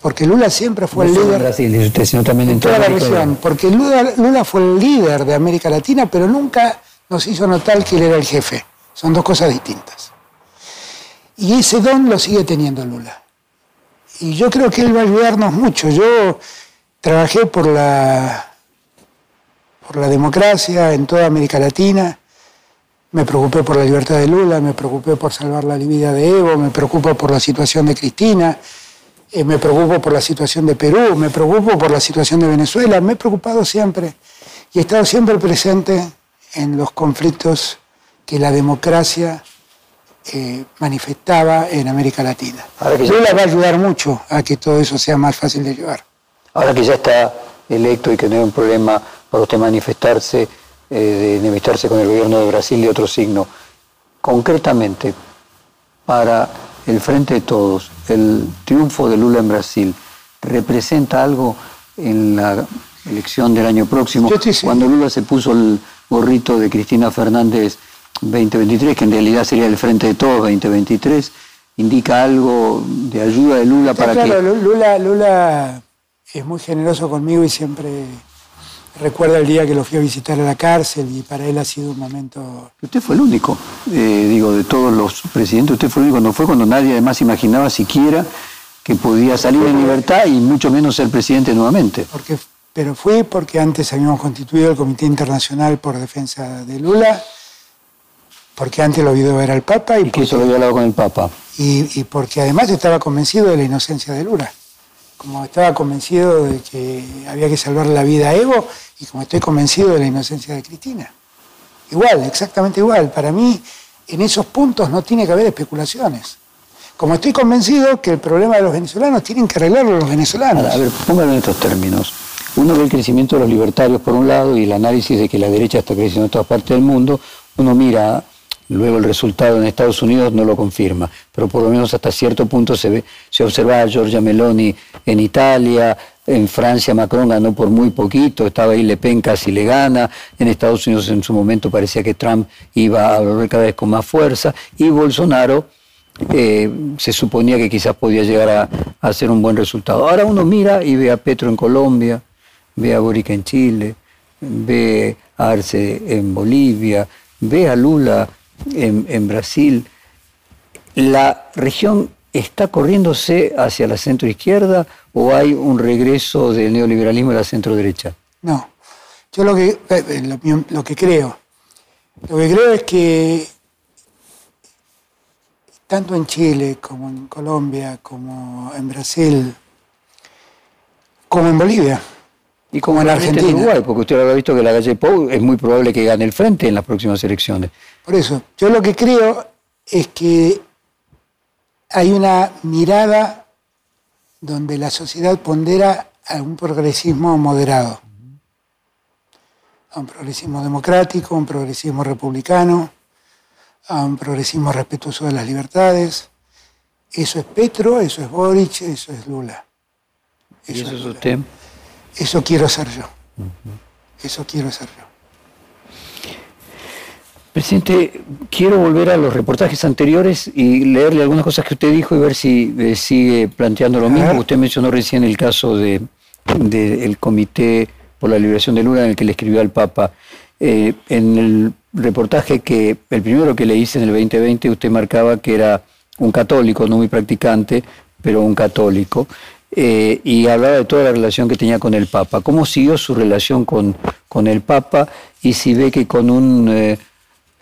Porque Lula siempre fue No el solo líder. en Brasil, usted, sino también en toda la región, porque Lula, Lula fue el líder de América Latina, pero nunca nos hizo notar que él era el jefe. Son dos cosas distintas. Y ese don lo sigue teniendo Lula. Y yo creo que él va a ayudarnos mucho. Yo trabajé por la, por la democracia en toda América Latina. Me preocupé por la libertad de Lula, me preocupé por salvar la vida de Evo, me preocupo por la situación de Cristina, eh, me preocupo por la situación de Perú, me preocupo por la situación de Venezuela, me he preocupado siempre y he estado siempre presente en los conflictos que la democracia eh, manifestaba en América Latina. Ahora que ya- Lula va a ayudar mucho a que todo eso sea más fácil de llevar. Ahora que ya está electo y que no hay un problema para usted manifestarse, eh, de enemistarse con el gobierno de Brasil y otro signo, concretamente, para el Frente de Todos, el triunfo de Lula en Brasil, ¿representa algo en la elección del año próximo? Yo. Cuando Lula se puso el gorrito de Cristina Fernández 2023, que en realidad sería el Frente de Todos 2023, ¿indica algo de ayuda de Lula Está para claro, que... Lu- Lula, Lula es muy generoso conmigo y siempre recuerda el día que lo fui a visitar a la cárcel y para él ha sido un momento... Usted fue el único, eh, digo, de todos los presidentes, usted fue el único cuando fue cuando nadie además imaginaba siquiera que podía salir en libertad y mucho menos ser presidente nuevamente. Porque, pero fui porque antes habíamos constituido el Comité Internacional por Defensa de Lula, porque antes lo vio ver al Papa y, Y lo había hablado con el Papa. y, y porque además estaba convencido de la inocencia de Lula. Como estaba convencido de que había que salvar la vida a Evo y como estoy convencido de la inocencia de Cristina. Igual, exactamente igual. Para mí, en esos puntos no tiene que haber especulaciones. Como estoy convencido que el problema de los venezolanos tienen que arreglarlo los venezolanos. A ver, póngalo en estos términos. Uno ve el crecimiento de los libertarios por un lado y el análisis de que la derecha está creciendo en todas partes del mundo. Uno mira, luego el resultado en Estados Unidos no lo confirma, pero por lo menos hasta cierto punto se ve, se observa a Giorgia Meloni en Italia, en Francia Macron ganó por muy poquito, estaba ahí Le Pen casi le gana, en Estados Unidos en su momento parecía que Trump iba a volver cada vez con más fuerza y Bolsonaro eh, se suponía que quizás podía llegar a, a hacer un buen resultado. Ahora uno mira y ve a Petro en Colombia, ve a Boric en Chile, ve a Arce en Bolivia, ve a Lula en, en Brasil. ¿La región está corriéndose hacia la centro-izquierda o hay un regreso del neoliberalismo a la centro-derecha? No. Yo lo que, eh, lo, que creo, lo que creo es que tanto en Chile como en Colombia, como en Brasil, como en Bolivia, Y Como en Argentina. Uruguay, porque usted habrá visto que la calle Pou es muy probable que gane el frente en las próximas elecciones. Por eso, yo lo que creo es que hay una mirada donde la sociedad pondera a un progresismo moderado, a un progresismo democrático, a un progresismo republicano, a un progresismo respetuoso de las libertades. Eso es Petro, eso es Boric, eso es Lula. ¿Y Eso eso es usted? Eso quiero ser yo. Eso quiero ser yo. Presidente, quiero volver a los reportajes anteriores y leerle algunas cosas que usted dijo y ver si eh, sigue planteando lo mismo. Usted mencionó recién el caso de, de el Comité por la Liberación de Lula en el que le escribió al Papa. Eh, en el reportaje que, el primero que le hice en el 2020, usted marcaba que era un católico, no muy practicante, pero un católico, eh, y hablaba de toda la relación que tenía con el Papa. ¿Cómo siguió su relación con, con el Papa y si ve que con un...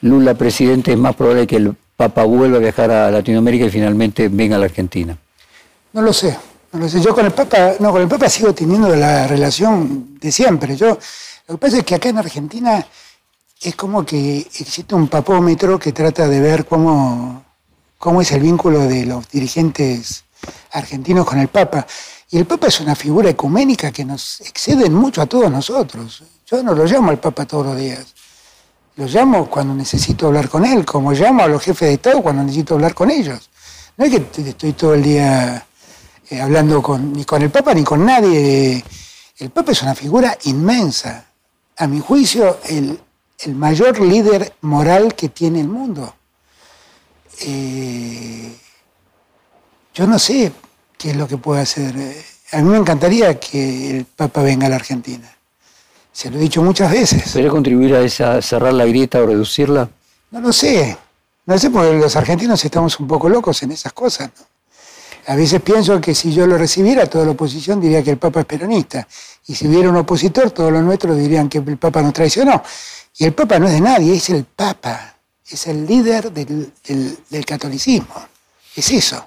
Lula presidente, es más probable que el Papa vuelva a viajar a Latinoamérica y finalmente venga a la Argentina? No lo sé, no lo sé. Yo con el Papa, no, con el Papa sigo teniendo la relación de siempre. Yo, lo que pasa es que acá en Argentina es como que existe un papómetro que trata de ver cómo, cómo es el vínculo de los dirigentes argentinos con el Papa. Y el Papa es una figura ecuménica que nos excede mucho a todos nosotros. Yo no lo llamo al Papa todos los días. Lo llamo cuando necesito hablar con él, como llamo a los jefes de Estado cuando necesito hablar con ellos. No es que estoy todo el día eh, hablando con, ni con el Papa ni con nadie. El Papa es una figura inmensa. A mi juicio, el, mayor líder moral que tiene el mundo. Eh, yo no sé qué es lo que puede hacer. A mí me encantaría que el Papa venga a la Argentina. Se lo he dicho muchas veces. ¿Podría contribuir a esa, cerrar la grieta o reducirla? No lo sé. No sé, porque los argentinos estamos un poco locos en esas cosas. A veces pienso que si yo lo recibiera, toda la oposición diría que el Papa es peronista. Y si hubiera un opositor, todos los nuestros dirían que el Papa nos traicionó. Y el Papa no es de nadie, es el Papa. Es el líder del, catolicismo. Es eso.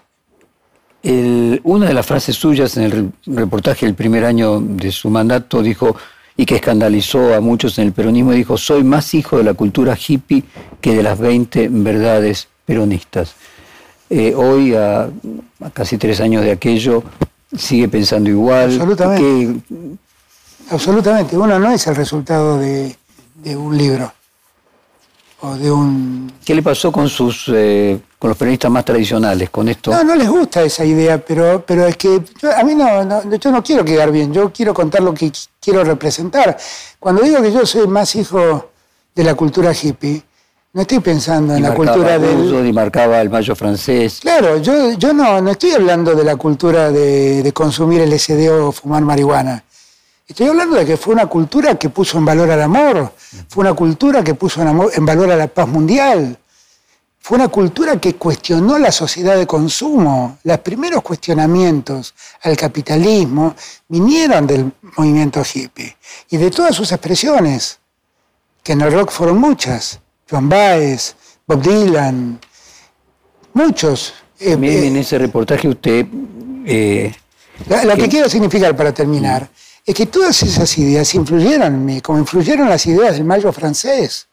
una de las frases suyas en el reportaje del primer año de su mandato dijo, y que escandalizó a muchos en el peronismo, dijo, soy más hijo de la cultura hippie que de las 20 verdades peronistas. Eh, hoy, a, casi tres años de aquello, sigue pensando igual. Absolutamente. Absolutamente. Uno no es el resultado de, un libro o de un... ¿Qué le pasó con sus eh, con los peronistas más tradicionales, con esto. No, no les gusta esa idea, pero, pero es que a mí no, no, yo no quiero quedar bien, yo quiero contar lo que quiero representar. Cuando digo que yo soy más hijo de la cultura hippie, no estoy pensando en la cultura del... Y marcaba el mayo francés. Claro, yo, yo no, no estoy hablando de la cultura de, de consumir LSD o fumar marihuana. Estoy hablando de que fue una cultura que puso en valor al amor, fue una cultura que puso en valor a la paz mundial, fue una cultura que cuestionó la sociedad de consumo. Los primeros cuestionamientos al capitalismo vinieron del movimiento hippie y de todas sus expresiones, que en el rock fueron muchas. John Baez, Bob Dylan, muchos. Eh, eh, en ese reportaje usted... Eh, lo que, quiero significar para terminar es que todas esas ideas influyeron en mí, como influyeron las ideas del mayo francés.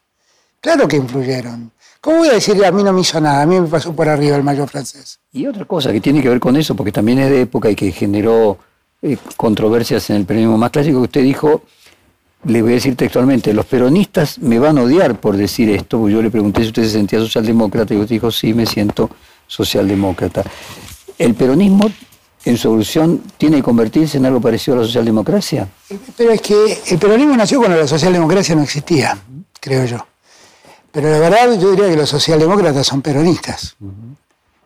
Claro que influyeron. ¿Cómo voy a decir a mí no me hizo nada? A mí me pasó por arriba el mayo francés. Y otra cosa que tiene que ver con eso, porque también es de época y que generó eh, controversias en el periodismo más clásico, que usted dijo, le voy a decir textualmente, los peronistas me van a odiar por decir esto, porque yo le pregunté si usted se sentía socialdemócrata y usted dijo, sí, me siento socialdemócrata. ¿El peronismo en su evolución tiene que convertirse en algo parecido a la socialdemocracia? Pero es que el peronismo nació cuando la socialdemocracia no existía, creo yo. Pero la verdad yo diría que los socialdemócratas son peronistas,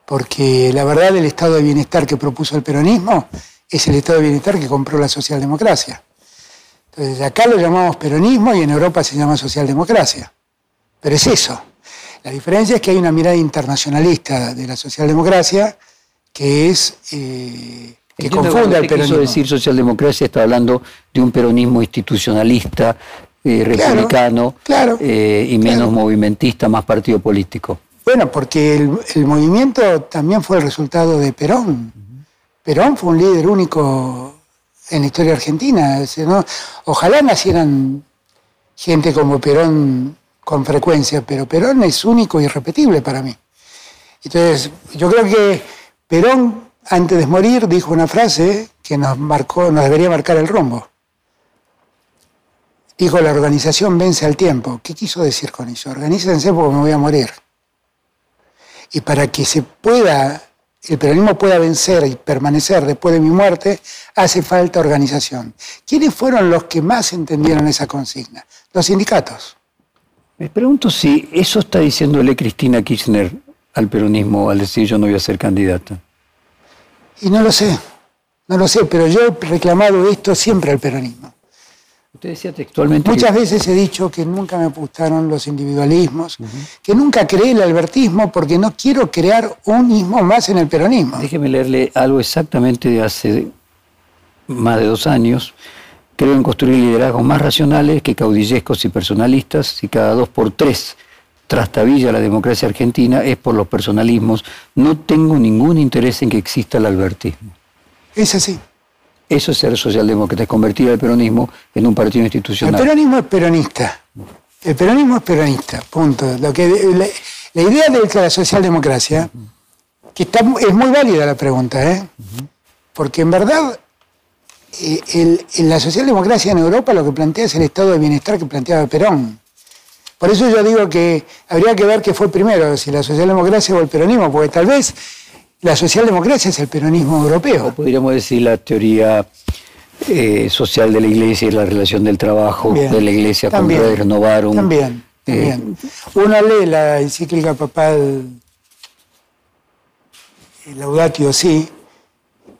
porque la verdad el estado de bienestar que propuso el peronismo es el estado de bienestar que compró la socialdemocracia. Entonces acá lo llamamos peronismo y en Europa se llama socialdemocracia. Pero es eso. La diferencia es que hay una mirada internacionalista de la socialdemocracia que es... Eh, que confunde al peronismo. decir socialdemocracia está hablando de un peronismo institucionalista, eh, republicano eh, y menos movimentista, más partido político. Bueno, porque el, movimiento también fue el resultado de Perón. Perón fue un líder único en la historia argentina. Ojalá nacieran gente como Perón con frecuencia, pero Perón es único y irrepetible para mí. Entonces, yo creo que Perón, antes de morir, dijo una frase que nos marcó, nos debería marcar el rumbo. Dijo, la organización vence al tiempo. ¿Qué quiso decir con eso? Organícense porque me voy a morir. Y para que se pueda, el peronismo pueda vencer y permanecer después de mi muerte, hace falta organización. ¿Quiénes fueron los que más entendieron esa consigna? Los sindicatos. Me pregunto si eso está diciéndole Cristina Kirchner al peronismo al decir yo no voy a ser candidata. Y no lo sé, no lo sé, pero yo he reclamado esto siempre al peronismo. Usted decía textualmente. Muchas veces he dicho que nunca me gustaron los individualismos, que nunca creé el albertismo porque no quiero crear un ismo más en el peronismo. Déjeme leerle algo exactamente de hace más de dos años. Creo en construir liderazgos más racionales que caudillescos y personalistas y cada dos por tres trastabilla la democracia argentina es por los personalismos. No tengo ningún interés en que exista el albertismo. Es así. Eso es ser socialdemócrata, es convertir al peronismo en un partido institucional. El peronismo es peronista. El peronismo es peronista, punto. Lo que, la, idea de la socialdemocracia, que está, es muy válida la pregunta, ¿eh? porque en verdad eh, en la socialdemocracia en Europa lo que plantea es el estado de bienestar que planteaba Perón. Por eso yo digo que habría que ver qué fue primero, si la socialdemocracia o el peronismo, porque tal vez la socialdemocracia es el peronismo europeo. podríamos decir la teoría eh, social de la iglesia y la relación del trabajo de la iglesia con renovar un... También, eh, también. Uno lee la encíclica papal Laudatio Si,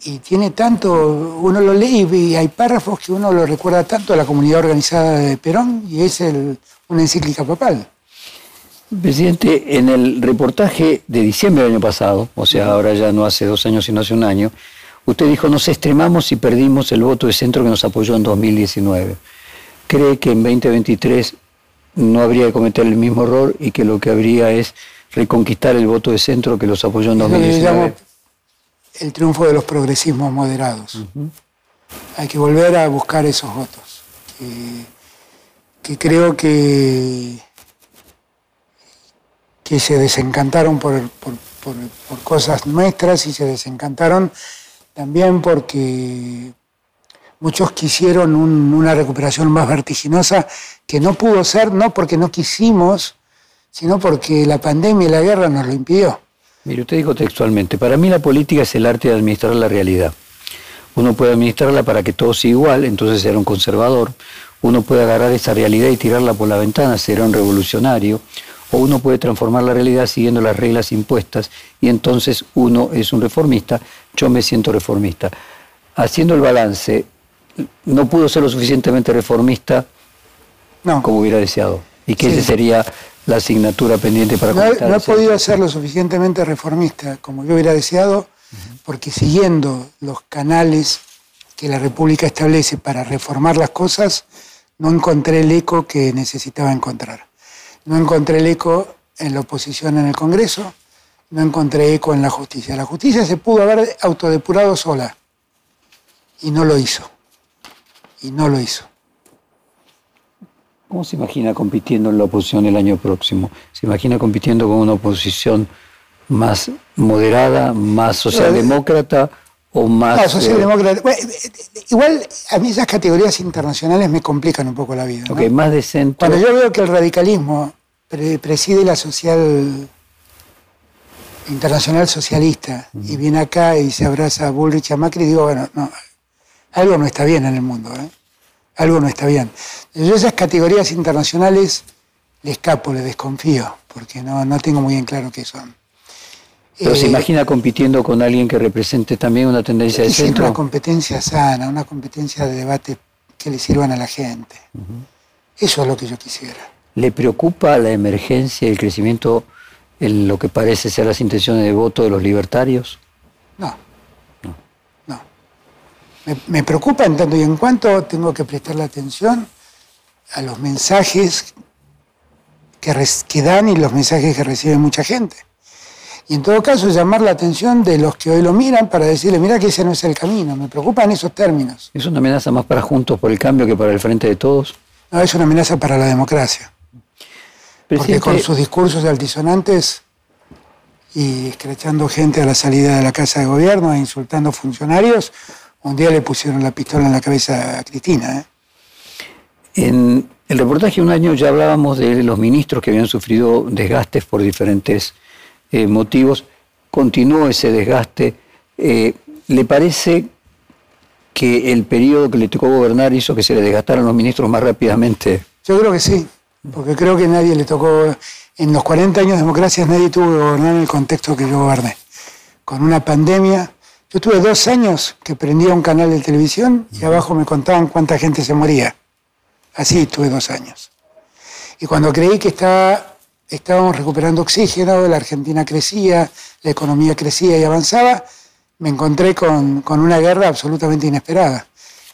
y tiene tanto, uno lo lee y hay párrafos que uno lo recuerda tanto a la comunidad organizada de Perón y es una encíclica papal. Presidente, en el reportaje de diciembre del año pasado, o sea, ahora ya no hace dos años, sino hace un año, usted dijo, nos extremamos y perdimos el voto de centro que nos apoyó en 2019. ¿Cree que en 2023 no habría que cometer el mismo error y que lo que habría es reconquistar el voto de centro que los apoyó en 2019? el triunfo de los progresismos moderados. Hay que volver a buscar esos votos, que, creo que, que se desencantaron por, cosas nuestras y se desencantaron también porque muchos quisieron una recuperación más vertiginosa que no pudo ser, no porque no quisimos, sino porque la pandemia y la guerra nos lo impidió. Mire, usted dijo textualmente, para mí la política es el arte de administrar la realidad. Uno puede administrarla para que todo sea igual, entonces será un conservador. Uno puede agarrar esa realidad y tirarla por la ventana, será un revolucionario. O uno puede transformar la realidad siguiendo las reglas impuestas y entonces uno es un reformista. Yo me siento reformista. Haciendo el balance, no pudo ser lo suficientemente reformista como hubiera deseado. Y que ese sería la asignatura pendiente para No, no he podido ser lo suficientemente reformista como yo hubiera deseado, porque siguiendo los canales que la República establece para reformar las cosas, no encontré el eco que necesitaba encontrar. No encontré el eco en la oposición en el Congreso, no encontré eco en la justicia. La justicia se pudo haber autodepurado sola y no lo hizo. Y no lo hizo. ¿Cómo se imagina compitiendo en la oposición el año próximo? ¿Se imagina compitiendo con una oposición más moderada, más socialdemócrata o más... No, socialdemócrata. igual a mí esas categorías internacionales me complican un poco la vida. Ok, más de centro... Cuando yo veo que el radicalismo preside la social internacional socialista y viene acá y se abraza a Bullrich y a Macri, digo, bueno, no, algo no está bien en el mundo. ¿eh? algo no está bien. Yo esas categorías internacionales le escapo, le desconfío, porque no, no tengo muy bien claro qué son. Pero se eh, imagina compitiendo con alguien que represente también una tendencia de centro. Una competencia sana, una competencia de debate que le sirvan a la gente. Eso es lo que yo quisiera. ¿Le preocupa la emergencia y el crecimiento en lo que parece ser las intenciones de voto de los libertarios? No. Me, preocupa en tanto y en cuanto tengo que prestarle atención a los mensajes que, que dan y los mensajes que recibe mucha gente. Y en todo caso llamar la atención de los que hoy lo miran para decirle, mira que ese no es el camino. Me preocupan esos términos. ¿Es una amenaza más para Juntos por el Cambio que para el Frente de Todos? No, es una amenaza para la democracia. Porque con sus discursos altisonantes y escrachando gente a la salida de la Casa de Gobierno e insultando funcionarios, un día le pusieron la pistola en la cabeza a Cristina. ¿eh? En el reportaje de un año ya hablábamos de los ministros que habían sufrido desgastes por diferentes eh, motivos. Continuó ese desgaste. Eh, ¿Le parece que el periodo que le tocó gobernar hizo que se le desgastaran los ministros más rápidamente? Yo creo que sí, porque creo que nadie le tocó, en los 40 años de democracia nadie tuvo que gobernar en el contexto que yo goberné. Con una pandemia, yo tuve dos años que prendía un canal de televisión y abajo me contaban cuánta gente se moría. Así tuve dos años. Y cuando creí que estaba, estábamos recuperando oxígeno, la Argentina crecía, la economía crecía y avanzaba, me encontré con, con una guerra absolutamente inesperada.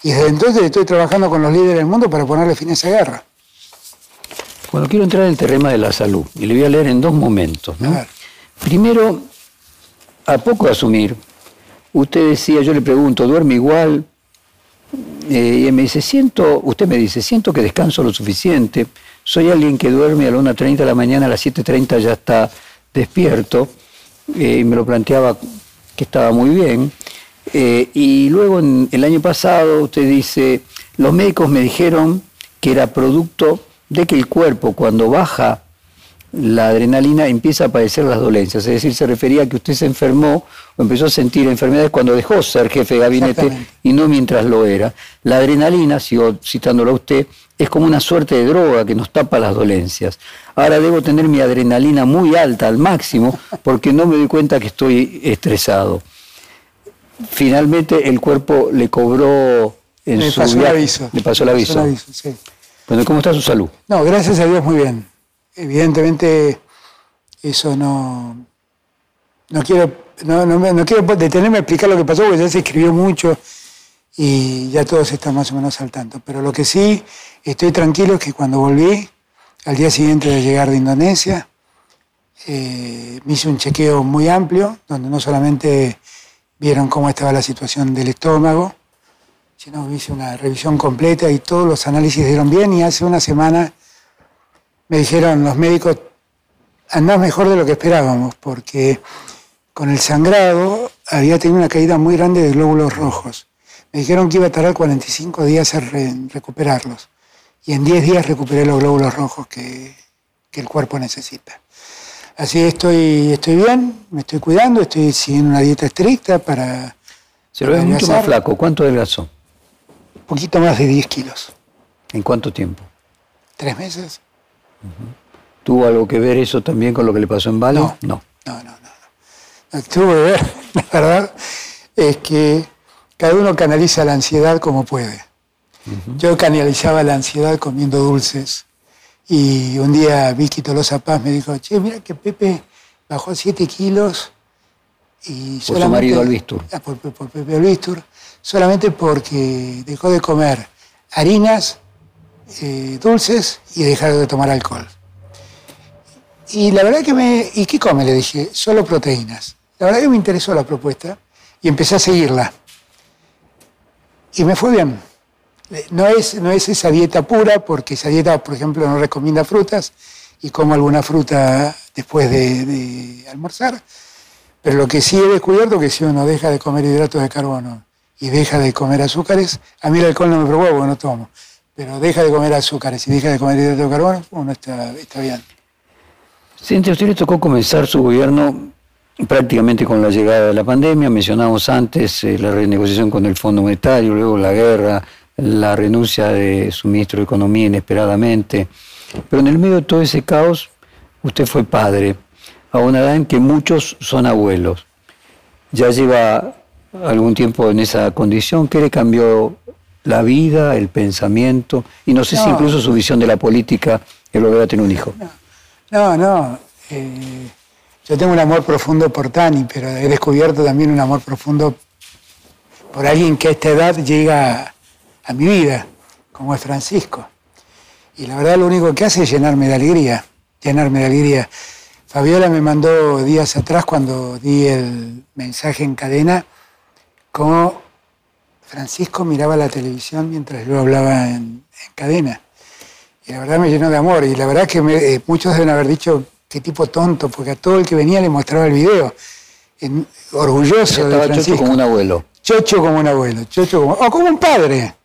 Y desde entonces estoy trabajando con los líderes del mundo para ponerle fin a esa guerra. Cuando quiero entrar en el terreno de la salud, y le voy a leer en dos momentos. ¿no? A ver. Primero, a poco de asumir, usted decía, yo le pregunto, ¿duerme igual? Eh, y él me dice, siento, usted me dice, siento que descanso lo suficiente, soy alguien que duerme a las 1.30 de la mañana, a las 7.30 ya está despierto, eh, y me lo planteaba que estaba muy bien. Eh, y luego en el año pasado usted dice, los médicos me dijeron que era producto de que el cuerpo cuando baja la adrenalina empieza a padecer las dolencias. Es decir, se refería a que usted se enfermó o empezó a sentir enfermedades cuando dejó ser jefe de gabinete y no mientras lo era. La adrenalina, sigo citándolo a usted, es como una suerte de droga que nos tapa las dolencias. Ahora debo tener mi adrenalina muy alta, al máximo, porque no me doy cuenta que estoy estresado. Finalmente el cuerpo le cobró en su pasó el aviso. Le pasó el aviso. sí. Bueno, ¿cómo está su salud? No, gracias a Dios muy bien. Evidentemente eso no, no quiero, no, no no quiero detenerme a explicar lo que pasó porque ya se escribió mucho y ya todos están más o menos al tanto. Pero lo que sí estoy tranquilo es que cuando volví, al día siguiente de llegar de Indonesia, eh, me hice un chequeo muy amplio, donde no solamente vieron cómo estaba la situación del estómago, sino hice una revisión completa y todos los análisis dieron bien y hace una semana me dijeron los médicos, andás mejor de lo que esperábamos, porque con el sangrado había tenido una caída muy grande de glóbulos rojos. Me dijeron que iba a tardar 45 días en, re- en recuperarlos. Y en 10 días recuperé los glóbulos rojos que, que el cuerpo necesita. Así estoy, estoy bien, me estoy cuidando, estoy siguiendo una dieta estricta para Se lo ve mucho más flaco. ¿Cuánto adelgazó? un poquito más de 10 kilos. ¿En cuánto tiempo? ¿Tres meses? ¿Tuvo algo que ver eso también con lo que le pasó en Bali? No. No. No, no, no. no. Lo que tuvo que ver, la verdad, es que cada uno canaliza la ansiedad como puede. Yo canalizaba la ansiedad comiendo dulces. Y un día Vicky Tolosa Paz me dijo, che, mira que Pepe bajó 7 kilos y Por su marido Albistur. Ah, por, por- por Pepe Albistur, solamente porque dejó de comer harinas, eh, dulces y dejar de tomar alcohol. Y la verdad que me... ¿Y qué come? Le dije, solo proteínas. La verdad que me interesó la propuesta y empecé a seguirla. Y me fue bien. Eh, No es, no es esa dieta pura, porque esa dieta, por ejemplo, no recomienda frutas y como alguna fruta después de, de almorzar. Pero lo que sí he descubierto que si uno deja de comer hidratos de carbono y deja de comer azúcares, a mí el alcohol no me porque no tomo, pero deja de comer azúcares y deja de comer hidratos de carbono, uno está, bien. Cintia, a usted le tocó comenzar su gobierno prácticamente con la llegada de la pandemia. Mencionamos antes eh, la renegociación con el Fondo Monetario, luego la guerra, la renuncia de su ministro de Economía inesperadamente. Pero en el medio de todo ese caos, usted fue padre, a una edad en que muchos son abuelos. Ya lleva algún tiempo en esa condición. ¿Qué le cambió la vida, el pensamiento? Y no sé si incluso su visión de la política, el volver a tener un hijo. No, no. eh, yo tengo un amor profundo por Tani, pero he descubierto también un amor profundo por alguien que a esta edad llega a mi vida, como es Francisco. Y la verdad lo único que hace es llenarme de alegría, llenarme de alegría. Fabiola me mandó días atrás cuando di el mensaje en cadena, como Francisco miraba la televisión mientras yo hablaba en, en cadena. Y la verdad me llenó de amor. Y la verdad que me- eh, muchos deben haber dicho qué tipo tonto, porque a todo el que venía le mostraba el video. En- orgulloso de Estaba chocho Francisco. como un abuelo. Chocho como un abuelo, chocho como, o como un padre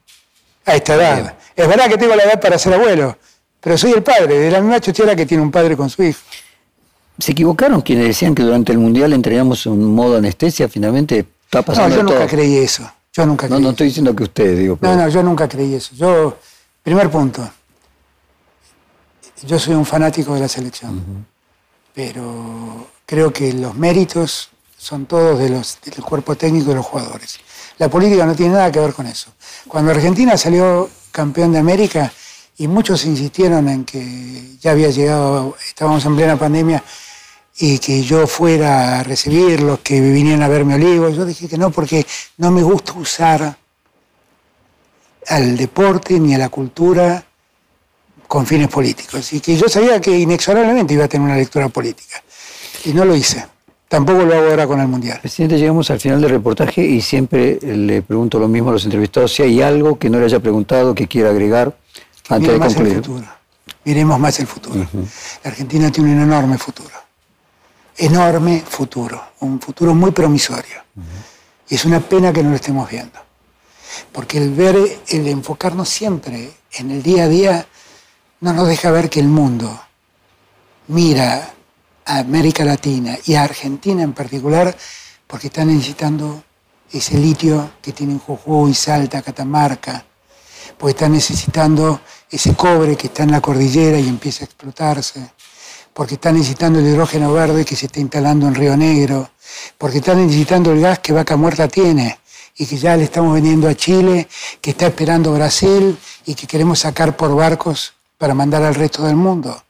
a esta edad. Es verdad que tengo la edad para ser abuelo, pero soy el padre, de la misma chochera que tiene un padre con su hijo. Se equivocaron quienes decían que durante el Mundial entregamos un modo anestesia, finalmente está No, pasando yo de todo. nunca creí eso. Yo nunca No, creí no eso. estoy diciendo que usted, digo. No, pero- no, yo nunca creí eso. Yo, primer punto, yo soy un fanático de la selección, pero creo que los méritos son todos de los, del cuerpo técnico de los jugadores. La política no tiene nada que ver con eso. Cuando Argentina salió campeón de América y muchos insistieron en que ya había llegado, estábamos en plena pandemia, y que yo fuera a recibirlos, que vinieran a verme olivos, yo dije que no, porque no me gusta usar al deporte ni a la cultura con fines políticos. Y que yo sabía que inexorablemente iba a tener una lectura política. Y no lo hice. Tampoco lo hago ahora con el Mundial. Presidente, llegamos al final del reportaje y siempre le pregunto lo mismo a los entrevistados, si hay algo que no le haya preguntado que quiera agregar antes de más concluir. El futuro. Miremos más el futuro. La Argentina tiene un enorme futuro. Enorme futuro. Un futuro muy promisorio. Y es una pena que no lo estemos viendo. Porque el ver, el enfocarnos siempre en el día a día, no nos deja ver que el mundo mira a América Latina y a Argentina en particular, porque están necesitando ese litio que tienen Jujuy, Salta, Catamarca, porque están necesitando ese cobre que está en la cordillera y empieza a explotarse, porque están necesitando el hidrógeno verde que se está instalando en Río Negro, porque están necesitando el gas que Vaca Muerta tiene y que ya le estamos vendiendo a Chile, que está esperando Brasil y que queremos sacar por barcos para mandar al resto del mundo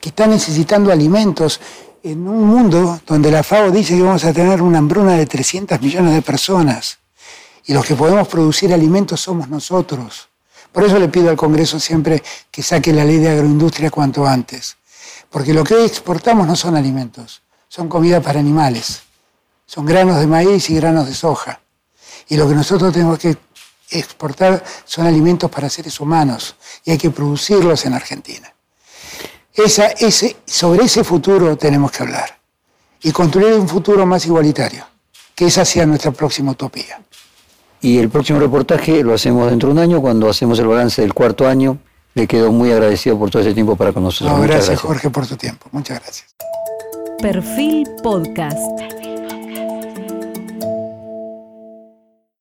que están necesitando alimentos en un mundo donde la FAO dice que vamos a tener una hambruna de 300 millones de personas y los que podemos producir alimentos somos nosotros. Por eso le pido al Congreso siempre que saque la ley de agroindustria cuanto antes, porque lo que exportamos no son alimentos, son comida para animales, son granos de maíz y granos de soja. Y lo que nosotros tenemos que exportar son alimentos para seres humanos y hay que producirlos en Argentina. Esa, sobre ese futuro tenemos que hablar y construir un futuro más igualitario, que esa sea nuestra próxima utopía. Y el próximo reportaje lo hacemos dentro de un año, cuando hacemos el balance del cuarto año. Le quedo muy agradecido por todo ese tiempo para con nosotros. gracias, gracias, Jorge, por tu tiempo. Muchas gracias. Perfil Podcast.